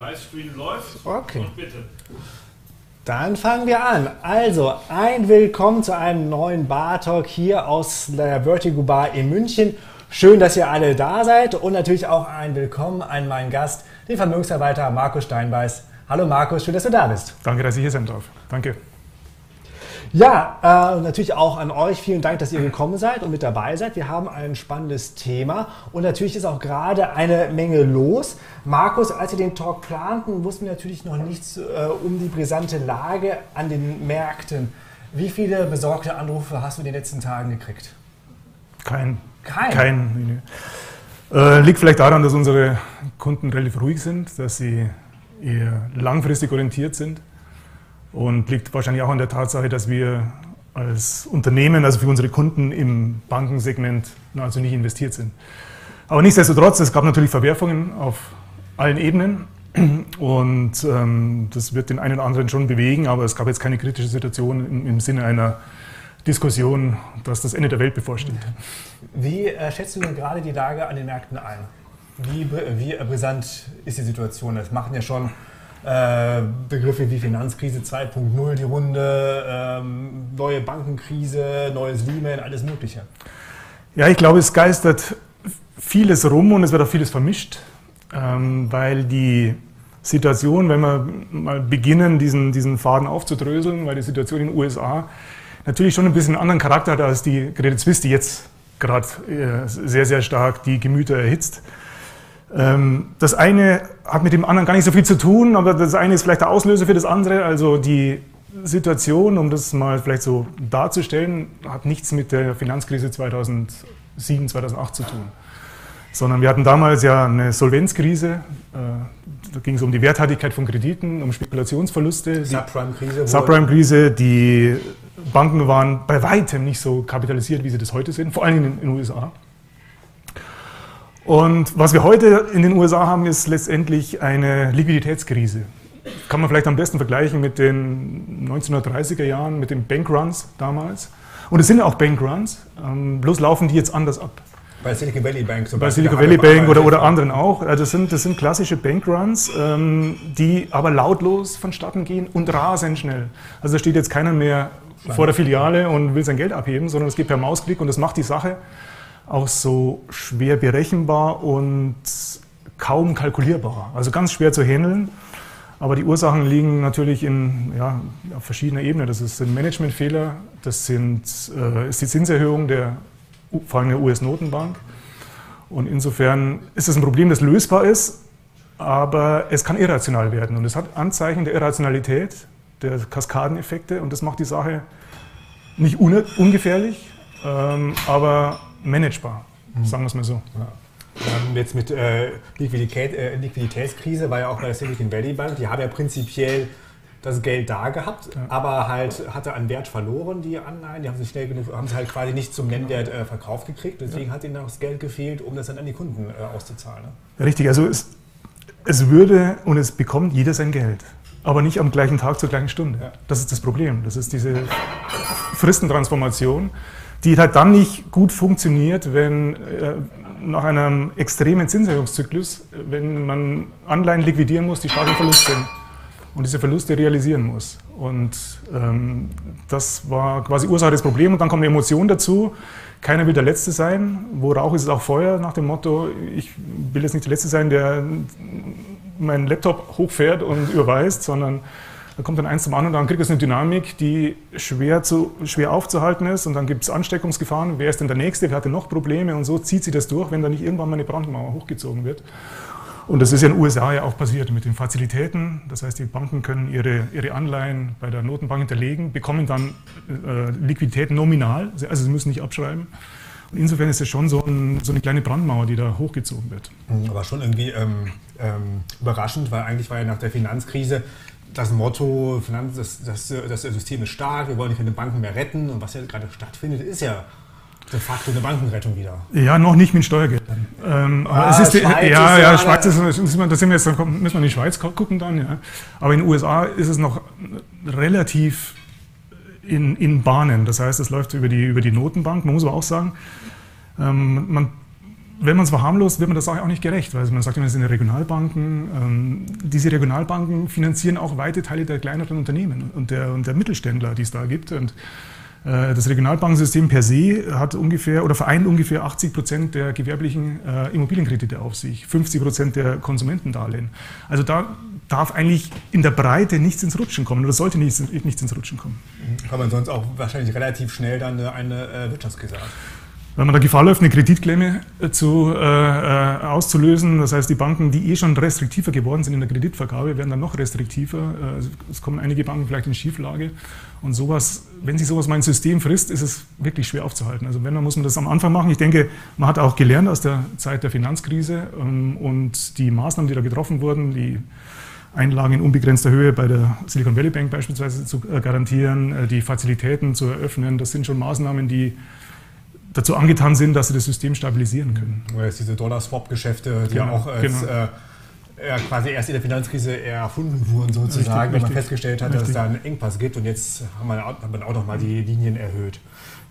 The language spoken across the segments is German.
Livestream läuft. Okay. Und bitte. Dann fangen wir an. Also, ein Willkommen zu einem neuen Bar Talk hier aus der Vertigo Bar in München. Schön, dass ihr alle da seid und natürlich auch ein Willkommen an meinen Gast, den Vermögensverwalter Markus Steinbeiß. Hallo Markus, schön, dass du da bist. Danke, dass ich hier sein darf. Danke. Ja, äh, natürlich auch an euch. Vielen Dank, dass ihr gekommen seid und mit dabei seid. Wir haben ein spannendes Thema und natürlich ist auch gerade eine Menge los. Markus, als wir den Talk planten, wussten wir natürlich noch nichts äh, um die brisante Lage an den Märkten. Wie viele besorgte Anrufe hast du in den letzten Tagen gekriegt? Kein. Kein? Kein. Äh, liegt vielleicht daran, dass unsere Kunden relativ ruhig sind, dass sie eher langfristig orientiert sind. Und liegt wahrscheinlich auch an der Tatsache, dass wir als Unternehmen, also für unsere Kunden im Bankensegment nahezu nicht investiert sind. Aber nichtsdestotrotz, es gab natürlich Verwerfungen auf allen Ebenen und ähm, das wird den einen oder anderen schon bewegen, aber es gab jetzt keine kritische Situation im, im Sinne einer Diskussion, dass das Ende der Welt bevorsteht. Wie äh, schätzt du denn gerade die Lage an den Märkten ein? Wie, br- wie äh, brisant ist die Situation? Das machen ja schon äh, Begriffe wie Finanzkrise 2.0 die Runde, ähm, neue Bankenkrise, neues Lehman, alles Mögliche. Ja, ich glaube, es geistert vieles rum und es wird auch vieles vermischt, ähm, weil die Situation, wenn wir mal beginnen, diesen, diesen Faden aufzudröseln, weil die Situation in den USA natürlich schon ein bisschen einen anderen Charakter hat als die Credit Suisse, die jetzt gerade äh, sehr, sehr stark die Gemüter erhitzt. Ähm, Das eine hat mit dem anderen gar nicht so viel zu tun, aber das eine ist vielleicht der Auslöser für das andere. Also die Situation, um das mal vielleicht so darzustellen, hat nichts mit der Finanzkrise 2007, 2008 zu tun. Sondern wir hatten damals ja eine Solvenzkrise. äh, Da ging es um die Werthaltigkeit von Krediten, um Spekulationsverluste. Subprime-Krise. Subprime-Krise, die Banken waren bei weitem nicht so kapitalisiert, wie sie das heute sind, vor allem in den USA. Und was wir heute in den USA haben, ist letztendlich eine Liquiditätskrise. Kann man vielleicht am besten vergleichen mit den 1930er Jahren, mit den Bankruns damals. Und es sind ja auch Bankruns, ähm, bloß laufen die jetzt anders ab. Bei Silicon Valley Bank zum Bei Beispiel. Silicon Da Valley Bank oder, oder anderen auch. Also das, sind, das sind klassische Bankruns, ähm, die aber lautlos vonstatten gehen und rasend schnell. Also da steht jetzt keiner mehr vor der Filiale und will sein Geld abheben, sondern es geht per Mausklick und das macht die Sache auch so schwer berechenbar und kaum kalkulierbar. Also ganz schwer zu handeln. Aber die Ursachen liegen natürlich in, ja, auf verschiedener Ebene. Das sind Managementfehler, das sind, äh, ist die Zinserhöhung der, vor allem der US-Notenbank. Und insofern ist es ein Problem, das lösbar ist, aber es kann irrational werden. Und es hat Anzeichen der Irrationalität, der Kaskadeneffekte und das macht die Sache nicht un ungefährlich, ähm, aber managebar, sagen wir es mal so. Ähm, Jetzt mit äh, Liquidität, äh, Liquiditätskrise war ja auch bei der Silicon Valley Bank. Die haben ja prinzipiell das Geld da gehabt, aber halt hatte an Wert verloren, die Anleihen. Die haben sich schnell genug, haben sie halt quasi nicht zum Nennwert äh, verkauft gekriegt. Deswegen hat ihnen auch das Geld gefehlt, um das dann an die Kunden äh, auszuzahlen. Ne? Richtig, also es, es würde und es bekommt jeder sein Geld, aber nicht am gleichen Tag zur gleichen Stunde. Ja. Das ist das Problem. Das ist diese Fristentransformation, die halt dann nicht gut funktioniert, wenn äh, nach einem extremen Zinserhöhungszyklus, wenn man Anleihen liquidieren muss, die stark im Verlust sind und diese Verluste realisieren muss. Und ähm, das war quasi Ursache des Problems. Und dann kommt eine Emotion dazu. Keiner will der Letzte sein. Wo Rauch ist, ist auch Feuer, nach dem Motto, ich will jetzt nicht der Letzte sein, der meinen Laptop hochfährt und überweist, sondern da kommt dann eins zum anderen, dann kriegt es eine Dynamik, die schwer, zu, schwer aufzuhalten ist und dann gibt es Ansteckungsgefahren. Wer ist denn der Nächste? Wer hatte noch Probleme? Und so zieht sich das durch, wenn da nicht irgendwann mal eine Brandmauer hochgezogen wird. Und das ist ja in den USA ja auch passiert mit den Fazilitäten. Das heißt, die Banken können ihre, ihre Anleihen bei der Notenbank hinterlegen, bekommen dann äh, Liquidität nominal, also sie müssen nicht abschreiben. Und insofern ist es schon so, ein, so eine kleine Brandmauer, die da hochgezogen wird. Aber schon irgendwie ähm, ähm, überraschend, weil eigentlich war ja nach der Finanzkrise das Motto, Finanz, das, das, das System ist stark, wir wollen keine Banken mehr retten. Und was ja gerade stattfindet, ist ja de facto eine Bankenrettung wieder. Ja, noch nicht mit Steuergeldern. Ähm, aber Ah, es ist, die- ja, ja, ja- Schweiz ist, das sind wir jetzt, da müssen wir in die Schweiz gu- gucken dann, ja. Aber in den USA ist es noch relativ in, in Bahnen. Das heißt, es läuft über die, über die Notenbank. Man muss aber auch sagen, ähm, man wenn man es verharmlost, wird man der Sache auch nicht gerecht, weil man sagt immer, es sind Regionalbanken. Ähm, diese Regionalbanken finanzieren auch weite Teile der kleineren Unternehmen und der, und der Mittelständler, die es da gibt. Und äh, das Regionalbankensystem per se hat ungefähr oder vereint ungefähr 80 Prozent der gewerblichen äh, Immobilienkredite auf sich, 50 Prozent der Konsumentendarlehen. Also da darf eigentlich in der Breite nichts ins Rutschen kommen oder sollte nichts, nichts ins Rutschen kommen. Kann man sonst auch wahrscheinlich relativ schnell dann eine, eine äh, Wirtschaftskrise haben wenn man da Gefahr läuft, eine Kreditklemme äh, zu, äh, äh, auszulösen. Das heißt, die Banken, die eh schon restriktiver geworden sind in der Kreditvergabe, werden dann noch restriktiver. Äh, es kommen einige Banken vielleicht in Schieflage. Und sowas, wenn sich sowas mal ins System frisst, ist es wirklich schwer aufzuhalten. Also wenn, dann muss man das am Anfang machen. Ich denke, man hat auch gelernt aus der Zeit der Finanzkrise ähm, und die Maßnahmen, die da getroffen wurden, die Einlagen in unbegrenzter Höhe bei der Silicon Valley Bank beispielsweise zu garantieren, die Fazilitäten zu eröffnen, das sind schon Maßnahmen, die dazu angetan sind, dass sie das System stabilisieren können. Oder jetzt diese Dollar-Swap-Geschäfte, die genau, ja auch als, genau. äh, quasi erst in der Finanzkrise erfunden wurden, sozusagen, wenn man festgestellt hat, richtig. dass es da einen Engpass gibt und jetzt haben wir, hat man auch noch mal die Linien erhöht.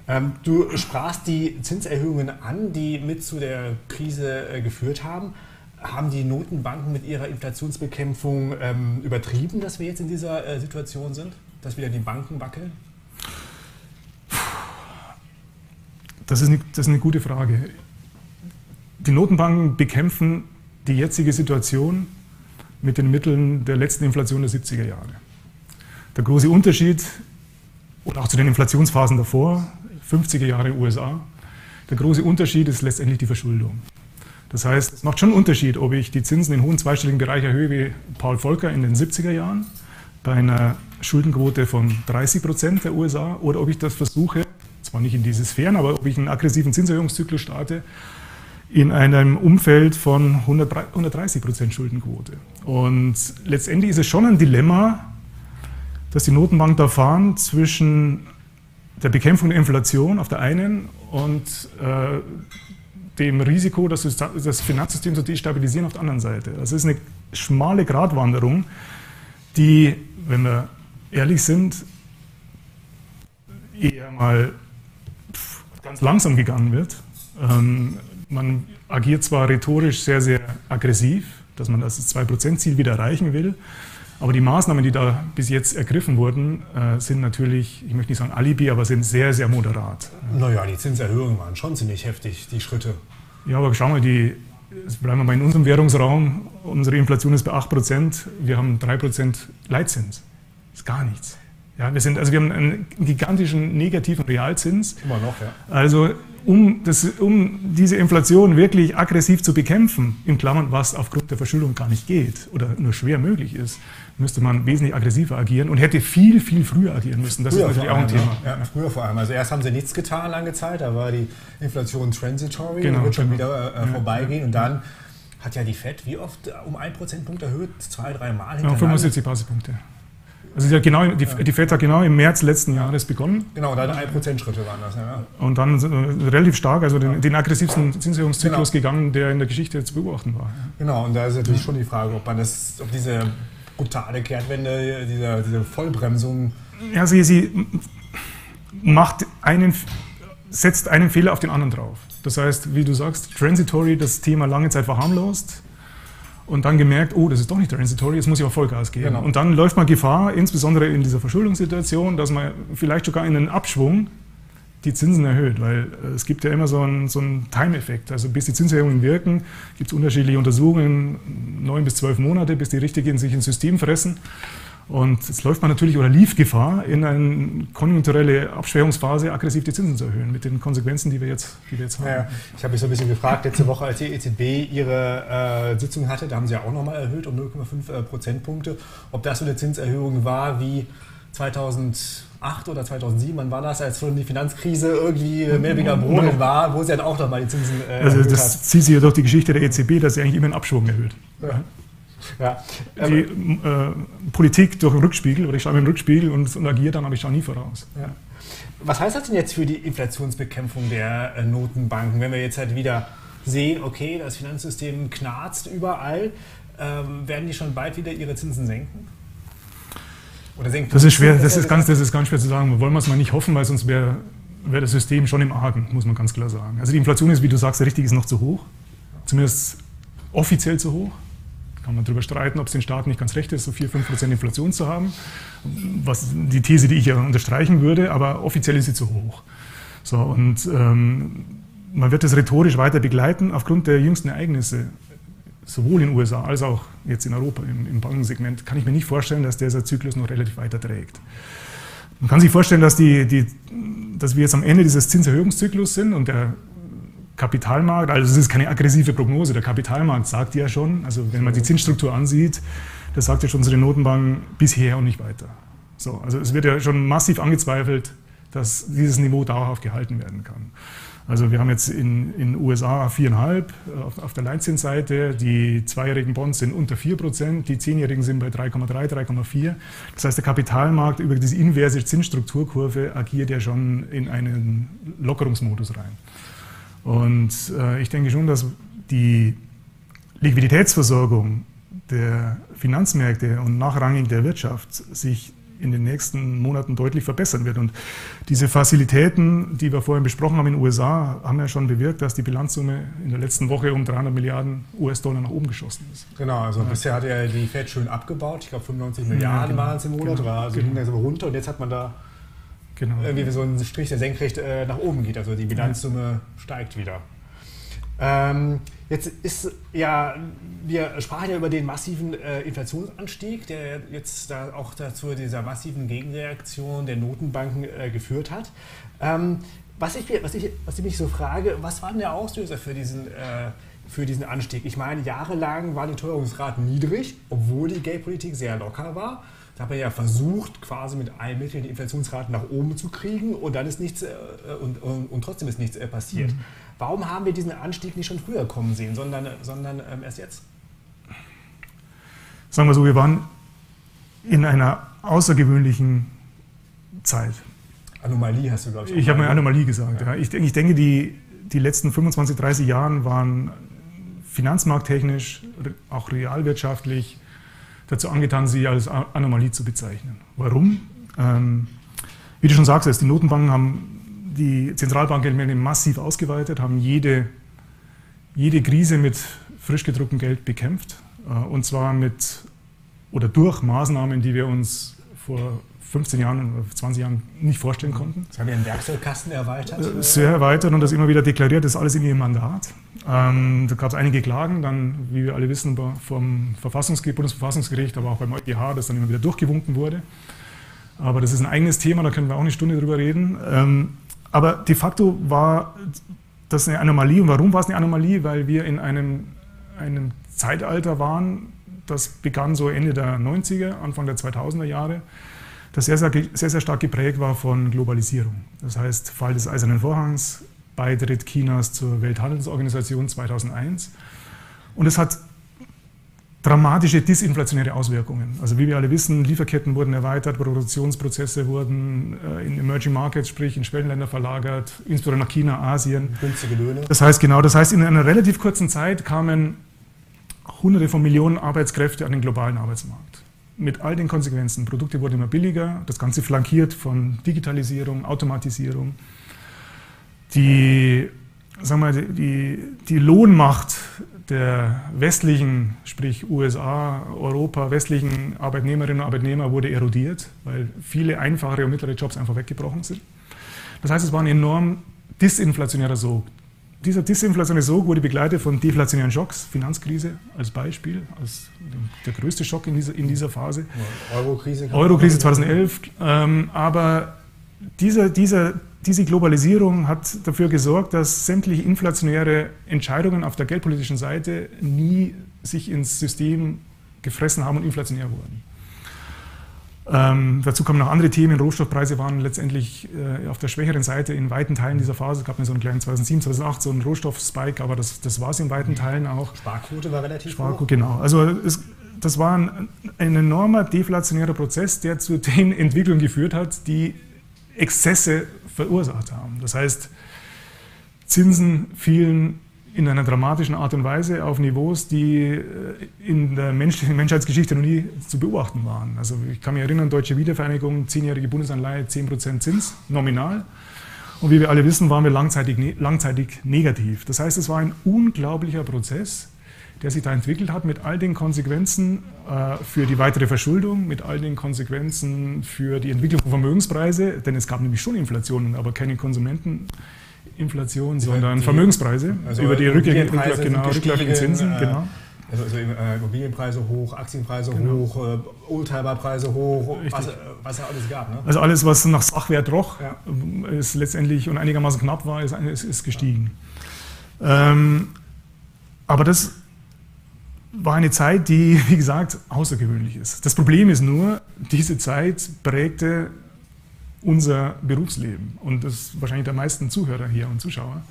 Ähm, du sprachst die Zinserhöhungen an, die mit zu der Krise äh, geführt haben. Haben die Notenbanken mit ihrer Inflationsbekämpfung ähm, übertrieben, dass wir jetzt in dieser äh, Situation sind? Dass wieder die Banken wackeln? Das ist, eine, das ist eine gute Frage. Die Notenbanken bekämpfen die jetzige Situation mit den Mitteln der letzten Inflation der 70er Jahre. Der große Unterschied, und auch zu den Inflationsphasen davor, 50er Jahre USA, der große Unterschied ist letztendlich die Verschuldung. Das heißt, es macht schon einen Unterschied, ob ich die Zinsen in hohen zweistelligen Bereich erhöhe wie Paul Volcker in den 70er Jahren bei einer Schuldenquote von 30 Prozent der USA oder ob ich das versuche, zwar nicht in diese Sphären, aber ob ich einen aggressiven Zinserhöhungszyklus starte, in einem Umfeld von 130 Prozent Schuldenquote. Und letztendlich ist es schon ein Dilemma, dass die Notenbank da fahren zwischen der Bekämpfung der Inflation auf der einen und äh, dem Risiko, das, das Finanzsystem zu destabilisieren auf der anderen Seite. Das ist eine schmale Gratwanderung, die, wenn wir ehrlich sind, eher mal ganz langsam gegangen wird. Ähm, man agiert zwar rhetorisch sehr, sehr aggressiv, dass man das 2%-Ziel wieder erreichen will, aber die Maßnahmen, die da bis jetzt ergriffen wurden, äh, sind natürlich, ich möchte nicht sagen Alibi, aber sind sehr, sehr moderat. Naja, die Zinserhöhungen waren schon ziemlich heftig, die Schritte. Ja, aber schauen wir, die, bleiben wir mal in unserem Währungsraum, unsere Inflation ist bei 8%, wir haben 3% Leitzins. Das ist gar nichts. Ja, wir, sind, also wir haben einen gigantischen negativen Realzins. Immer noch, ja. Also um, das, um diese Inflation wirklich aggressiv zu bekämpfen, in Klammern, was aufgrund der Verschuldung gar nicht geht oder nur schwer möglich ist, müsste man wesentlich aggressiver agieren und hätte viel, viel früher agieren müssen. Das früher ist natürlich auch ein Thema. Ja, früher vor allem. Also erst haben sie nichts getan lange Zeit, da war die Inflation transitory genau, wird schon genau. wieder äh, vorbeigehen. Und dann hat ja die FED wie oft um ein Prozentpunkt erhöht? Zwei, drei Mal Ja, 75 Basispunkte. Also die, genau, die, die FED hat genau im März letzten Jahres begonnen. Genau, da 1% Schritte waren das. Ja. Und dann äh, relativ stark, also den, den aggressivsten Zinserhöhungszyklus genau. gegangen, der in der Geschichte zu beobachten war. Genau, und da ist natürlich schon die Frage, ob man das, ob diese brutale Kehrtwende, diese, diese Vollbremsung. Ja, sie, sie macht einen, setzt einen Fehler auf den anderen drauf. Das heißt, wie du sagst, transitory das Thema lange Zeit verharmlost und dann gemerkt, oh, das ist doch nicht transitory, jetzt muss ich auch Vollgas geben. Genau. Und dann läuft man Gefahr, insbesondere in dieser Verschuldungssituation, dass man vielleicht sogar in einen Abschwung die Zinsen erhöht, weil äh, es gibt ja immer so einen, so einen Time-Effekt. Also bis die Zinserhöhungen wirken, gibt es unterschiedliche Untersuchungen, neun bis zwölf Monate, bis die richtig in sich ins System fressen. Und jetzt läuft man natürlich oder lief Gefahr, in eine konjunkturelle Abschwächungsphase aggressiv die Zinsen zu erhöhen, mit den Konsequenzen, die wir jetzt, die wir jetzt haben. Ja, ich habe mich so ein bisschen gefragt, letzte Woche, als die EZB ihre äh, Sitzung hatte, da haben sie ja auch nochmal erhöht um 0,5 äh, Prozentpunkte, ob das so eine Zinserhöhung war wie 2008 oder 2007, wann war das, als schon die Finanzkrise irgendwie mehr oder weniger Boden war, wo sie dann auch nochmal die Zinsen äh, Also das hat. zieht sich ja durch die Geschichte der EZB, dass sie eigentlich immer einen Abschwung erhöht. Ja. Ja, die äh, Politik durch den Rückspiegel, oder ich schaue mir den Rückspiegel und, und agiere dann, aber ich schaue nie voraus. Ja. Was heißt das denn jetzt für die Inflationsbekämpfung der äh, Notenbanken, wenn wir jetzt halt wieder sehen, okay, das Finanzsystem knarzt überall, ähm, werden die schon bald wieder ihre Zinsen senken? Oder senken das ist schwer, das ist, ganz, das ist ganz schwer zu sagen. Wollen wir es mal nicht hoffen, weil sonst wäre wär das System schon im Argen, muss man ganz klar sagen. Also die Inflation ist, wie du sagst, richtig, ist noch zu hoch. zumindest offiziell zu hoch. Kann man darüber streiten, ob es den Staaten nicht ganz recht ist, so 4-5% Inflation zu haben. Was die These, die ich ja unterstreichen würde, aber offiziell ist sie zu hoch. So, und ähm, man wird das rhetorisch weiter begleiten aufgrund der jüngsten Ereignisse, sowohl in den USA als auch jetzt in Europa im, im Bankensegment, kann ich mir nicht vorstellen, dass dieser Zyklus noch relativ weiter trägt. Man kann sich vorstellen, dass, die, die, dass wir jetzt am Ende dieses Zinserhöhungszyklus sind und der Kapitalmarkt, also es ist keine aggressive Prognose, der Kapitalmarkt sagt ja schon, also wenn man die Zinsstruktur ansieht, das sagt ja schon unsere Notenbank bisher und nicht weiter. So, also es wird ja schon massiv angezweifelt, dass dieses Niveau dauerhaft gehalten werden kann. Also wir haben jetzt in den USA 4,5 auf, auf der Leitzinsseite, die zweijährigen Bonds sind unter 4 Prozent, die zehnjährigen sind bei 3,3, 3,4. Das heißt, der Kapitalmarkt über diese inverse Zinsstrukturkurve agiert ja schon in einen Lockerungsmodus rein. Und äh, ich denke schon, dass die Liquiditätsversorgung der Finanzmärkte und nachrangig der Wirtschaft sich in den nächsten Monaten deutlich verbessern wird. Und diese Fazilitäten, die wir vorhin besprochen haben in den USA, haben ja schon bewirkt, dass die Bilanzsumme in der letzten Woche um 300 Milliarden US-Dollar nach oben geschossen ist. Genau, also ja. bisher hat ja die Fed schön abgebaut. Ich glaube 95 Milliarden ja, genau. waren es im Monat, genau. war also genau. ging runter und jetzt hat man da genau. irgendwie so einen Strich, der senkrecht äh, nach oben geht. Also die Bilanzsumme ja. steigt wieder. Ähm, jetzt ist ja, wir sprachen ja über den massiven äh, Inflationsanstieg, der jetzt da auch dazu dieser massiven Gegenreaktion der Notenbanken äh, geführt hat. Ähm, was, ich, was, ich, was ich mich so frage, was war denn der Auslöser für diesen, äh, für diesen Anstieg? Ich meine, jahrelang waren die Teuerungsraten niedrig, obwohl die Geldpolitik sehr locker war. Da hat man ja versucht, quasi mit allen Mitteln die Inflationsraten nach oben zu kriegen und dann ist nichts äh, und, und, und, trotzdem ist nichts äh, passiert. Mhm. Warum haben wir diesen Anstieg nicht schon früher kommen sehen, sondern, sondern ähm, erst jetzt? Sagen wir so, wir waren in einer außergewöhnlichen Zeit. Anomalie hast du, glaube ich. Ich habe eine Anomalie gesagt. Ja. Ja. Ich, ich denke, die, die letzten 25, 30 Jahre waren finanzmarkttechnisch, auch realwirtschaftlich dazu angetan, sie als Anomalie zu bezeichnen. Warum? Ähm, wie du schon sagst, die Notenbanken haben die Zentralbanken massiv ausgeweitet, haben jede, jede Krise mit frisch gedrucktem Geld bekämpft. Äh, und zwar mit oder durch Maßnahmen, die wir uns vor 15 Jahren oder 20 Jahren nicht vorstellen konnten. Das haben einen Werkzeugkasten erweitert? Äh, sehr erweitert und das immer wieder deklariert, das ist alles in ihrem Mandat. Ähm, da gab es einige Klagen, dann, wie wir alle wissen, vom Verfassungsgericht, Bundesverfassungsgericht, aber auch beim EuGH, das dann immer wieder durchgewunken wurde. Aber das ist ein eigenes Thema, da können wir auch eine Stunde drüber reden. Ähm, aber de facto war das eine Anomalie. Und warum war es eine Anomalie? Weil wir in einem, einem Zeitalter waren, das begann so Ende der 90er, Anfang der 2000er Jahre, das sehr, sehr, sehr, sehr stark geprägt war von Globalisierung. Das heißt, Fall des Eisernen Vorhangs, Beitritt Chinas zur Welthandelsorganisation 2001. Und es hat dramatische disinflationäre Auswirkungen. Also wie wir alle wissen, Lieferketten wurden erweitert, Produktionsprozesse wurden äh, in Emerging Markets, sprich in Schwellenländer verlagert, insbesondere nach China, Asien. Günstige Löhne. Das heißt genau, das heißt in einer relativ kurzen Zeit kamen Hunderte von Millionen Arbeitskräfte an den globalen Arbeitsmarkt. Mit all den Konsequenzen. Produkte wurden immer billiger, das Ganze flankiert von Digitalisierung, Automatisierung die, sagen wir, die, die Lohnmacht der westlichen, sprich USA, Europa, westlichen Arbeitnehmerinnen und Arbeitnehmer wurde erodiert, weil viele einfache und mittlere Jobs einfach weggebrochen sind. Das heißt, es war ein enorm disinflationärer Sog. Dieser disinflationäre Sog wurde begleitet von deflationären Schocks, Finanzkrise als Beispiel, als der größte Schock in dieser, in dieser Phase. Eurokrise. Eurokrise 2011. Ähm, aber dieser, dieser diese Globalisierung hat dafür gesorgt, dass sämtliche inflationäre Entscheidungen auf der geldpolitischen Seite nie sich ins System gefressen haben und inflationär wurden. Ähm, dazu kommen noch andere Themen. Rohstoffpreise waren letztendlich äh, auf der schwächeren Seite in weiten Teilen dieser Phase. Es gab mir so einen kleinen 2007, 2008 so einen Rohstoffspike, aber das, das war es in weiten Teilen auch. Sparquote war relativ Sparquote, hoch. Genau. Also es, das war ein, ein enormer deflationärer Prozess, der zu den Entwicklungen geführt hat, die Exzesse verursacht haben. Das heißt, Zinsen fielen in einer dramatischen Art und Weise auf Niveaus, die äh, in der Menschheitsgeschichte noch nie zu beobachten waren. Also ich kann mich erinnern, deutsche Wiedervereinigung, zehnjährige Bundesanleihe, 10% Zins, nominal. Und wie wir alle wissen, waren wir langzeitig, ne, langzeitig negativ. Das heißt, es war ein unglaublicher Prozess, der sich da entwickelt hat mit all den Konsequenzen äh, für die weitere Verschuldung, mit all den Konsequenzen für die Entwicklung von Vermögenspreise, denn es gab nämlich schon Inflationen, aber keine Konsumenteninflation, sondern die, Vermögenspreise also über die rückläufigen genau, Zinsen. Äh, genau. Also, also äh, Immobilienpreise hoch, Aktienpreise genau. hoch, äh, Oldtimerpreise hoch, was, was es alles gab. Ne? Also alles, was nach Sachwert roch, ja. ist letztendlich und einigermaßen knapp war, ist, ist, ist gestiegen. Ja. Ähm, aber das war eine Zeit, die, wie gesagt, außergewöhnlich ist. Das Problem ist nur, diese Zeit prägte unser Berufsleben und das wahrscheinlich der meisten Zuhörer hier und Zuschauer.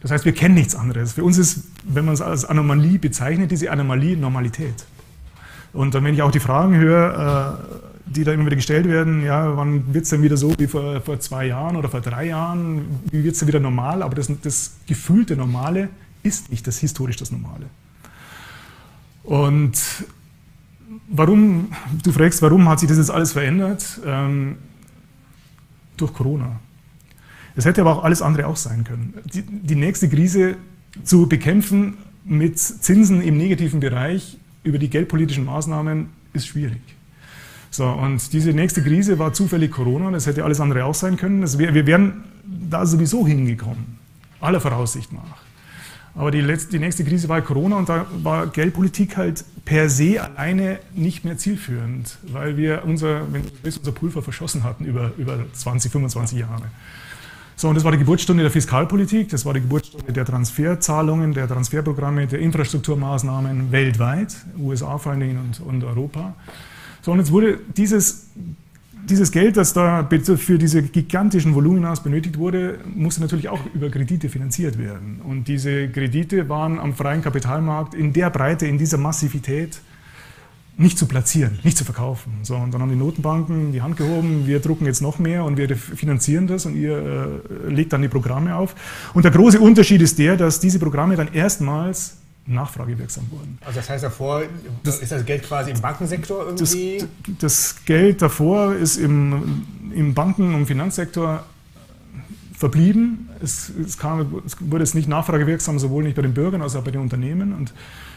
Das heißt, wir kennen nichts anderes. Für uns ist, wenn man es als Anomalie bezeichnet, diese Anomalie Normalität. Und dann, wenn ich auch die Fragen höre, äh, die da immer wieder gestellt werden, ja, wann wird es denn wieder so wie vor, vor zwei Jahren oder vor drei Jahren, wie wird es denn wieder normal? Aber das, das gefühlte Normale ist nicht das historisch das Normale. Und warum, du fragst, warum hat sich das jetzt alles verändert? Durch Corona. Es hätte aber auch alles andere auch sein können. Die, die nächste Krise zu bekämpfen mit Zinsen im negativen Bereich über die geldpolitischen Maßnahmen ist schwierig. So, und diese nächste Krise war zufällig Corona, das hätte alles andere auch sein können. Wär, wir wären da sowieso hingekommen, aller Voraussicht nach. Aber die, letzte, die nächste Krise war Corona und da war Geldpolitik halt per se alleine nicht mehr zielführend, weil wir unser, unser Pulver verschossen hatten über, über 20, 25 Jahre. So, und das war die Geburtsstunde der Fiskalpolitik, das war die Geburtsstunde der Transferzahlungen, der Transferprogramme, der Infrastrukturmaßnahmen weltweit, USA vor allen Dingen und, und Europa. So, und jetzt wurde dieses, dieses Geld, das da für diese gigantischen Volumina benötigt wurde, musste natürlich auch über Kredite finanziert werden. Und diese Kredite waren am freien Kapitalmarkt in der Breite, in dieser Massivität nicht zu platzieren, nicht zu verkaufen. So, und dann haben die Notenbanken die Hand gehoben, wir drucken jetzt noch mehr und wir finanzieren das und ihr äh, legt dann die Programme auf. Und der große Unterschied ist der, dass diese Programme dann erstmals nachfragewirksam wurden. Also das heißt davor, das, ist das Geld quasi im Bankensektor irgendwie? Das, das Geld davor ist im, im Banken- und Finanzsektor verblieben. Es, es, kam, es wurde es nicht nachfragewirksam, sowohl nicht bei den Bürgern als auch bei den Unternehmen. Und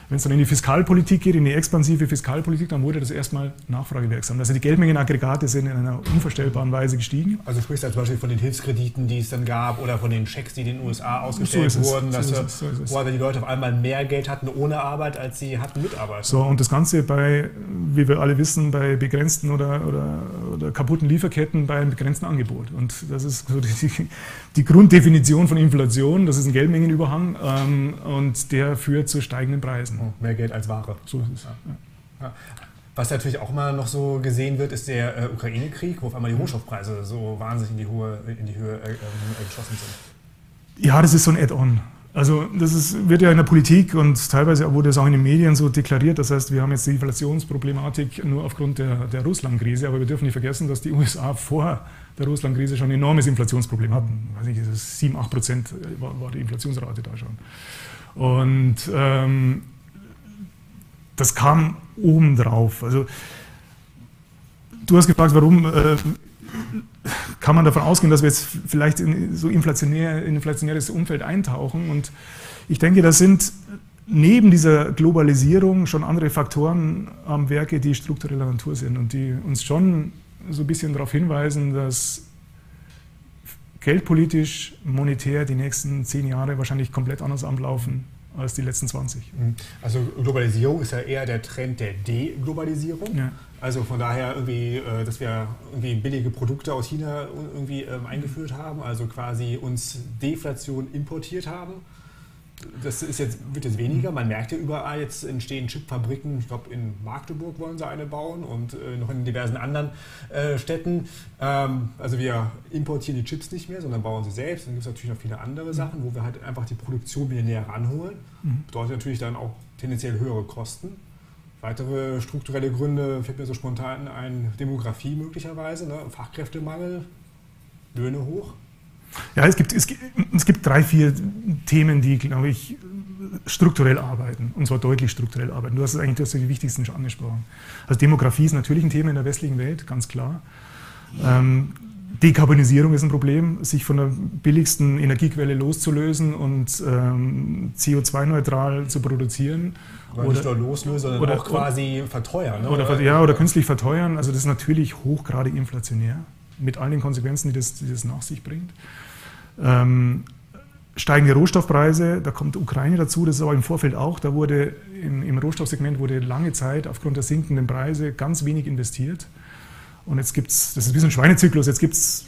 wenn es dann in die Fiskalpolitik geht, in die expansive Fiskalpolitik, dann wurde das erstmal nachfragewirksam. Also die Geldmengenaggregate sind in einer unvorstellbaren Weise gestiegen. Also sprichst du zum Beispiel von den Hilfskrediten, die es dann gab oder von den Schecks, die in den USA ausgestellt so wurden, dass so so wo die Leute auf einmal mehr Geld hatten ohne Arbeit, als sie hatten mit Arbeit. So, und das Ganze bei, wie wir alle wissen, bei begrenzten oder, oder, oder kaputten Lieferketten bei einem begrenzten Angebot. Und das ist so die, die Grunddefinition von Inflation, das ist ein Geldmengenüberhang ähm, und der führt zu steigenden Preisen. Oh, mehr Geld als Ware. So ist es. Ja. Ja. Was natürlich auch immer noch so gesehen wird, ist der äh, Ukraine-Krieg, wo auf einmal die Rohstoffpreise so wahnsinnig in die, Höhe, in die Höhe äh, äh, geschossen sind. Ja, das ist so ein Add-on. Also das ist, wird ja in der Politik und teilweise wurde es auch in den Medien so deklariert. Das heißt, wir haben jetzt die Inflationsproblematik nur aufgrund der, der Russland-Krise, aber wir dürfen nicht vergessen, dass die USA vor der Russland-Krise schon ein enormes Inflationsproblem hatten. Weiß nicht, 7, 8 Prozent war, war die Inflationsrate da schon. Und ähm, das kam obendrauf. Also, du hast gefragt, warum äh, kann man davon ausgehen, dass wir jetzt vielleicht in so inflationär, in inflationäres Umfeld eintauchen. Und ich denke, das sind neben dieser Globalisierung schon andere Faktoren am Werke, die struktureller Natur sind und die uns schon so ein bisschen darauf hinweisen, dass geldpolitisch, monetär die nächsten zehn Jahre wahrscheinlich komplett anders ablaufen als die letzten 20. Mhm. Also Globalisierung ist ja eher der Trend der Deglobalisierung. Ja. Also von daher irgendwie, äh, dass wir irgendwie billige Produkte aus China irgendwie ähm, eingeführt haben, also quasi uns Deflation importiert haben das ist jetzt, wird jetzt weniger. Man merkt ja überall, jetzt entstehen Chipfabriken. Ich glaube, in Magdeburg wollen sie eine bauen und äh, noch in diversen anderen äh, Städten. Ähm, also wir importieren die Chips nicht mehr, sondern bauen sie selbst. Dann gibt es natürlich noch viele andere mhm. Sachen, wo wir halt einfach die Produktion wieder näher ranholen. Mhm. Bedeutet natürlich dann auch tendenziell höhere Kosten. Weitere strukturelle Gründe fällt mir so spontan ein, Demografie möglicherweise, ne? Fachkräftemangel, Löhne hoch. Ja, es gibt, es, gibt, es gibt drei, vier Themen, die, glaube ich, strukturell arbeiten, und zwar deutlich strukturell arbeiten. Du hast es eigentlich du hast die wichtigsten schon angesprochen. Also Demografie ist natürlich ein Thema in der westlichen Welt, ganz klar. Ähm, Dekarbonisierung ist ein Problem, sich von der billigsten Energiequelle loszulösen und ähm, CO2-neutral zu produzieren. Oder, nicht nur loslösen, sondern oder, auch quasi verteuern. Ne? Oder, ja, oder künstlich verteuern. Also das ist natürlich hochgradig inflationär, mit all den Konsequenzen, die das, die das nach sich bringt. Ähm, steigende Rohstoffpreise, da kommt Ukraine dazu, das ist aber im Vorfeld auch, da wurde im, im Rohstoffsegment wurde lange Zeit aufgrund der sinkenden Preise ganz wenig investiert. Und jetzt gibt es, das ist wie so ein Schweinezyklus, jetzt gibt es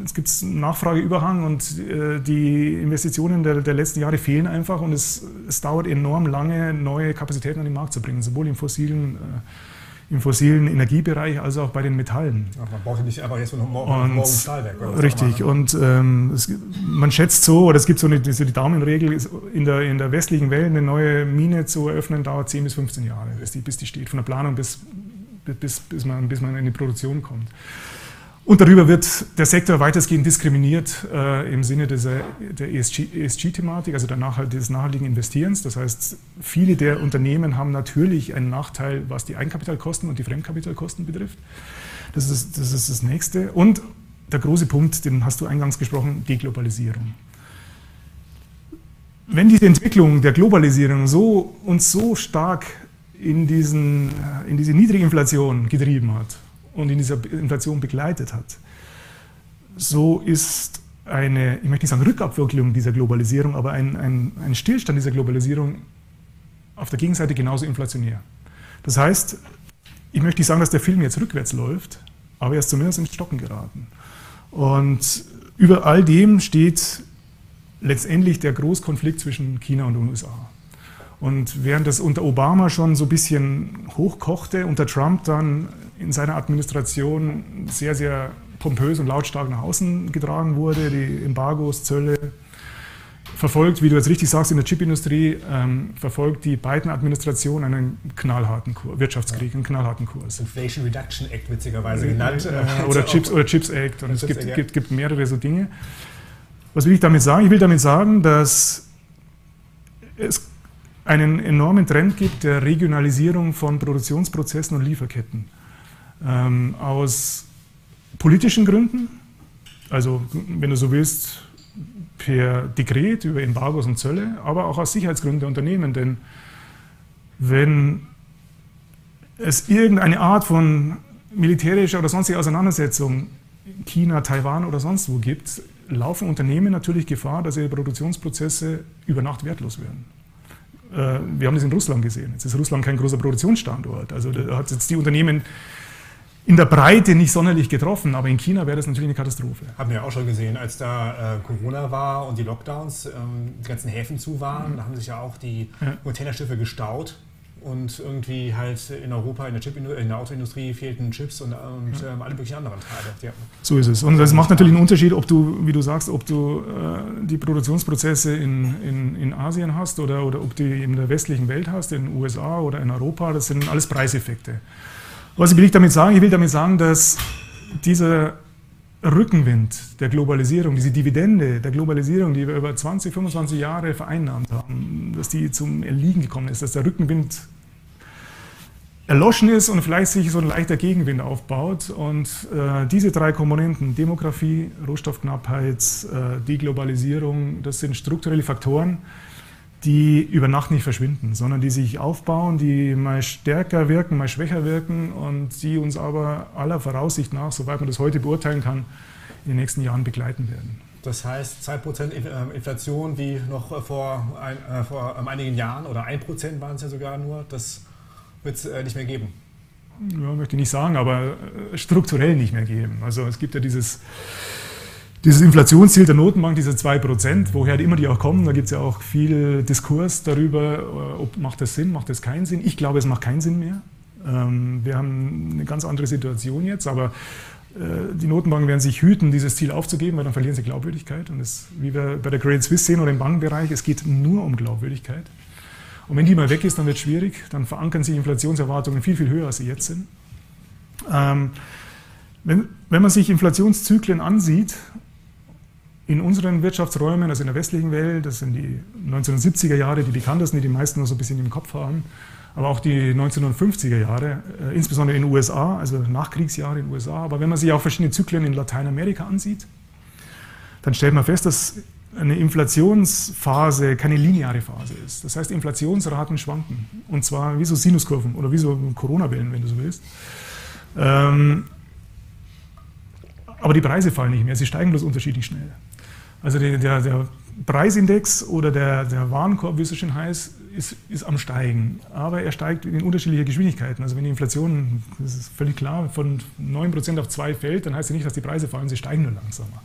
jetzt gibt's einen Nachfrageüberhang und äh, die Investitionen der, der, letzten Jahre fehlen einfach und es, es, dauert enorm lange, neue Kapazitäten an den Markt zu bringen, sowohl im fossilen, äh, im fossilen Energiebereich als auch bei den Metallen. Ja, man braucht ja nicht einfach jetzt noch morgen, und, morgen Stahlwerk. Richtig, ne? und ähm, es, man schätzt so, oder es gibt so eine so die Daumenregel, in der, in der westlichen Welt eine neue Mine zu eröffnen, dauert 10 bis 15 Jahre, bis die, bis die steht, von der Planung bis bis, bis, man, bis man in die Produktion kommt. Und darüber wird der Sektor weitestgehend diskriminiert äh, im Sinne dieser, der ESG-Thematik, also der Nachhalt, des nachhaltigen Investierens. Das heißt, viele der Unternehmen haben natürlich einen Nachteil, was die Eigenkapitalkosten und die Fremdkapitalkosten betrifft. Das ist das, ist das Nächste. Und der große Punkt, den hast du eingangs gesprochen, Deglobalisierung. Wenn diese Entwicklung der Globalisierung so, uns so stark in, diesen, äh, in diese niedrige Inflation getrieben hat und in dieser Inflation begleitet hat, so ist eine, ich möchte nicht sagen Rückabwicklung dieser Globalisierung, aber ein, ein, ein Stillstand dieser Globalisierung auf der Gegenseite genauso inflationär. Das heißt, ich möchte nicht sagen, dass der Film jetzt rückwärts läuft, aber er ist zumindest ins Stocken geraten. Und über all dem steht letztendlich der Großkonflikt zwischen China und den USA. Und während das unter Obama schon so ein bisschen hochkochte, unter Trump dann in seiner Administration sehr, sehr pompös und lautstark nach außen getragen wurde, die Embargos, Zölle, verfolgt, wie du jetzt richtig sagst, in der Chipindustrie, ähm, verfolgt die Biden-Administration einen knallharten Kurs, Wirtschaftskrieg, einen knallharten Kurs. Inflation Reduction Act witzigerweise genannt. Äh, oder, Chips, oder Chips Act. Und es gibt, gibt, gibt mehrere so Dinge. Was will ich damit sagen? Ich will damit sagen, dass es einen enormen Trend gibt der Regionalisierung von Produktionsprozessen und Lieferketten. Ähm, aus politischen Gründen, also wenn du so willst, per Dekret über Embargos und Zölle, aber auch aus Sicherheitsgründen der Unternehmen. Denn wenn es irgendeine Art von militärischer oder sonstiger Auseinandersetzung China, Taiwan oder sonst wo gibt, laufen Unternehmen natürlich Gefahr, dass ihre Produktionsprozesse über Nacht wertlos werden. Äh, wir haben das in Russland gesehen. Jetzt ist Russland kein großer Produktionsstandort. Also da hat jetzt die Unternehmen in der Breite nicht sonderlich getroffen, aber in China wäre das natürlich eine Katastrophe. Haben wir auch schon gesehen, als da äh, Corona war und die Lockdowns, ähm, die ganzen Häfen zu waren, mhm. da haben sich ja auch die ja. Containerschiffe gestaut und irgendwie halt in Europa, in der, Chip in der Autoindustrie fehlten Chips und, und ähm, alle möglichen anderen Teile. Ja. So ist es. Und das macht natürlich einen Unterschied, ob du, wie du sagst, ob du äh, die Produktionsprozesse in, in, in Asien hast oder, oder ob du die in der westlichen Welt hast, in den USA oder in Europa. Das sind alles Preiseffekte. Was will ich damit sagen? Ich will damit sagen, dass dieser Rückenwind der Globalisierung, diese Dividende der Globalisierung, die wir über 20, 25 Jahre vereinnahmt haben, dass die zum Erliegen gekommen ist, dass der Rückenwind erloschen ist und vielleicht sich so ein leichter Gegenwind aufbaut. Und äh, diese drei Komponenten, Demografie, Rohstoffknappheit, äh, Deglobalisierung, das sind strukturelle Faktoren, die über Nacht nicht verschwinden, sondern die sich aufbauen, die mal stärker wirken, mal schwächer wirken und die uns aber aller Voraussicht nach, soweit man das heute beurteilen kann, in den nächsten Jahren begleiten werden. Das heißt, 2% äh, Inflation wie noch vor, ein, äh, vor ähm, einigen Jahren oder 1% waren es ja sogar nur, das wird es äh, nicht mehr geben. Ja, möchte ich nicht sagen, aber strukturell nicht mehr geben. Also es gibt ja dieses dieses Inflationsziel der Notenbank, diese 2%, woher immer die auch kommen, da gibt es ja auch viel Diskurs darüber, äh, ob macht das Sinn, macht das keinen Sinn. Ich glaube, es macht keinen Sinn mehr. Ähm, wir haben eine ganz andere Situation jetzt, aber äh, die Notenbanken werden sich hüten, dieses Ziel aufzugeben, weil dann verlieren sie Glaubwürdigkeit. Und das, wie wir bei der Credit Suisse sehen oder im Bankenbereich, es geht nur um Glaubwürdigkeit. Und wenn die mal weg ist, dann wird es schwierig. Dann verankern sich Inflationserwartungen viel, viel höher, als sie jetzt sind. Ähm, wenn, wenn man sich Inflationszyklen ansieht, in unseren Wirtschaftsräumen, also in der westlichen Welt, das sind die 1970er Jahre, die bekanntesten, die die meisten noch so ein bisschen im Kopf haben, aber auch die 1950er Jahre, äh, insbesondere in den USA, also Nachkriegsjahre in den USA. Aber wenn man sich auch verschiedene Zyklen in Lateinamerika ansieht, dann stellt man fest, dass eine Inflationsphase keine lineare Phase ist. Das heißt, Inflationsraten schwanken. Und zwar wie so Sinuskurven oder wie so Corona-Wellen, wenn du so willst. Ähm, aber die Preise fallen nicht mehr, sie steigen bloß unterschiedlich schnell. Also der, der, der Preisindex oder der, der Warenkorb, wie es so schön heißt, ist, ist am Steigen. Aber er steigt in unterschiedlicher Geschwindigkeiten. Also wenn die Inflation, das ist völlig klar, von 9% auf 2 fällt, dann heißt das nicht, dass die Preise fallen, sie steigen nur langsamer.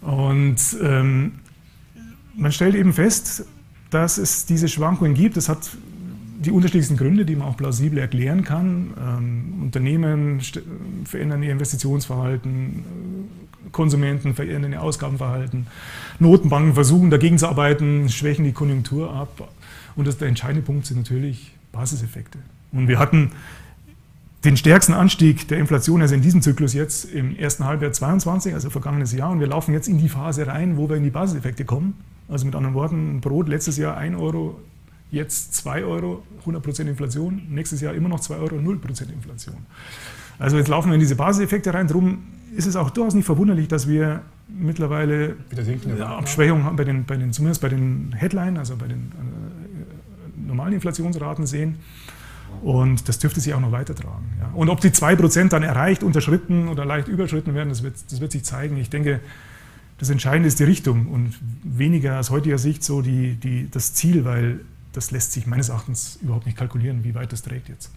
Und ähm, man stellt eben fest, dass es diese Schwankungen gibt. Das hat die unterschiedlichsten Gründe, die man auch plausibel erklären kann. Ähm, Unternehmen verändern ihr Investitionsverhalten, Konsumenten verändern ihr Ausgabenverhalten, Notenbanken versuchen dagegen zu arbeiten, schwächen die Konjunktur ab. Und das, der entscheidende Punkt sind natürlich Basiseffekte. Und wir hatten den stärksten Anstieg der Inflation, also in diesem Zyklus jetzt im ersten Halbjahr 22, also vergangenes Jahr. Und wir laufen jetzt in die Phase rein, wo wir in die Basiseffekte kommen. Also mit anderen Worten, Brot letztes Jahr 1 Euro, jetzt 2 Euro, 100% Inflation. Nächstes Jahr immer noch 2 Euro, 0% Inflation. Also jetzt laufen wir in diese Basiseffekte rein. Darum ist es auch durchaus nicht verwunderlich, dass wir mittlerweile Abschwächungen haben, bei den, bei den, zumindest bei den Headline, also bei den äh, normalen Inflationsraten sehen. Und das dürfte sich auch noch weitertragen. Ja. Und ob die 2% dann erreicht, unterschritten oder leicht überschritten werden, das wird, das wird sich zeigen. Ich denke, das Entscheidende ist die Richtung und weniger aus heutiger Sicht so die, die, das Ziel, weil das lässt sich meines Erachtens überhaupt nicht kalkulieren, wie weit das trägt jetzt.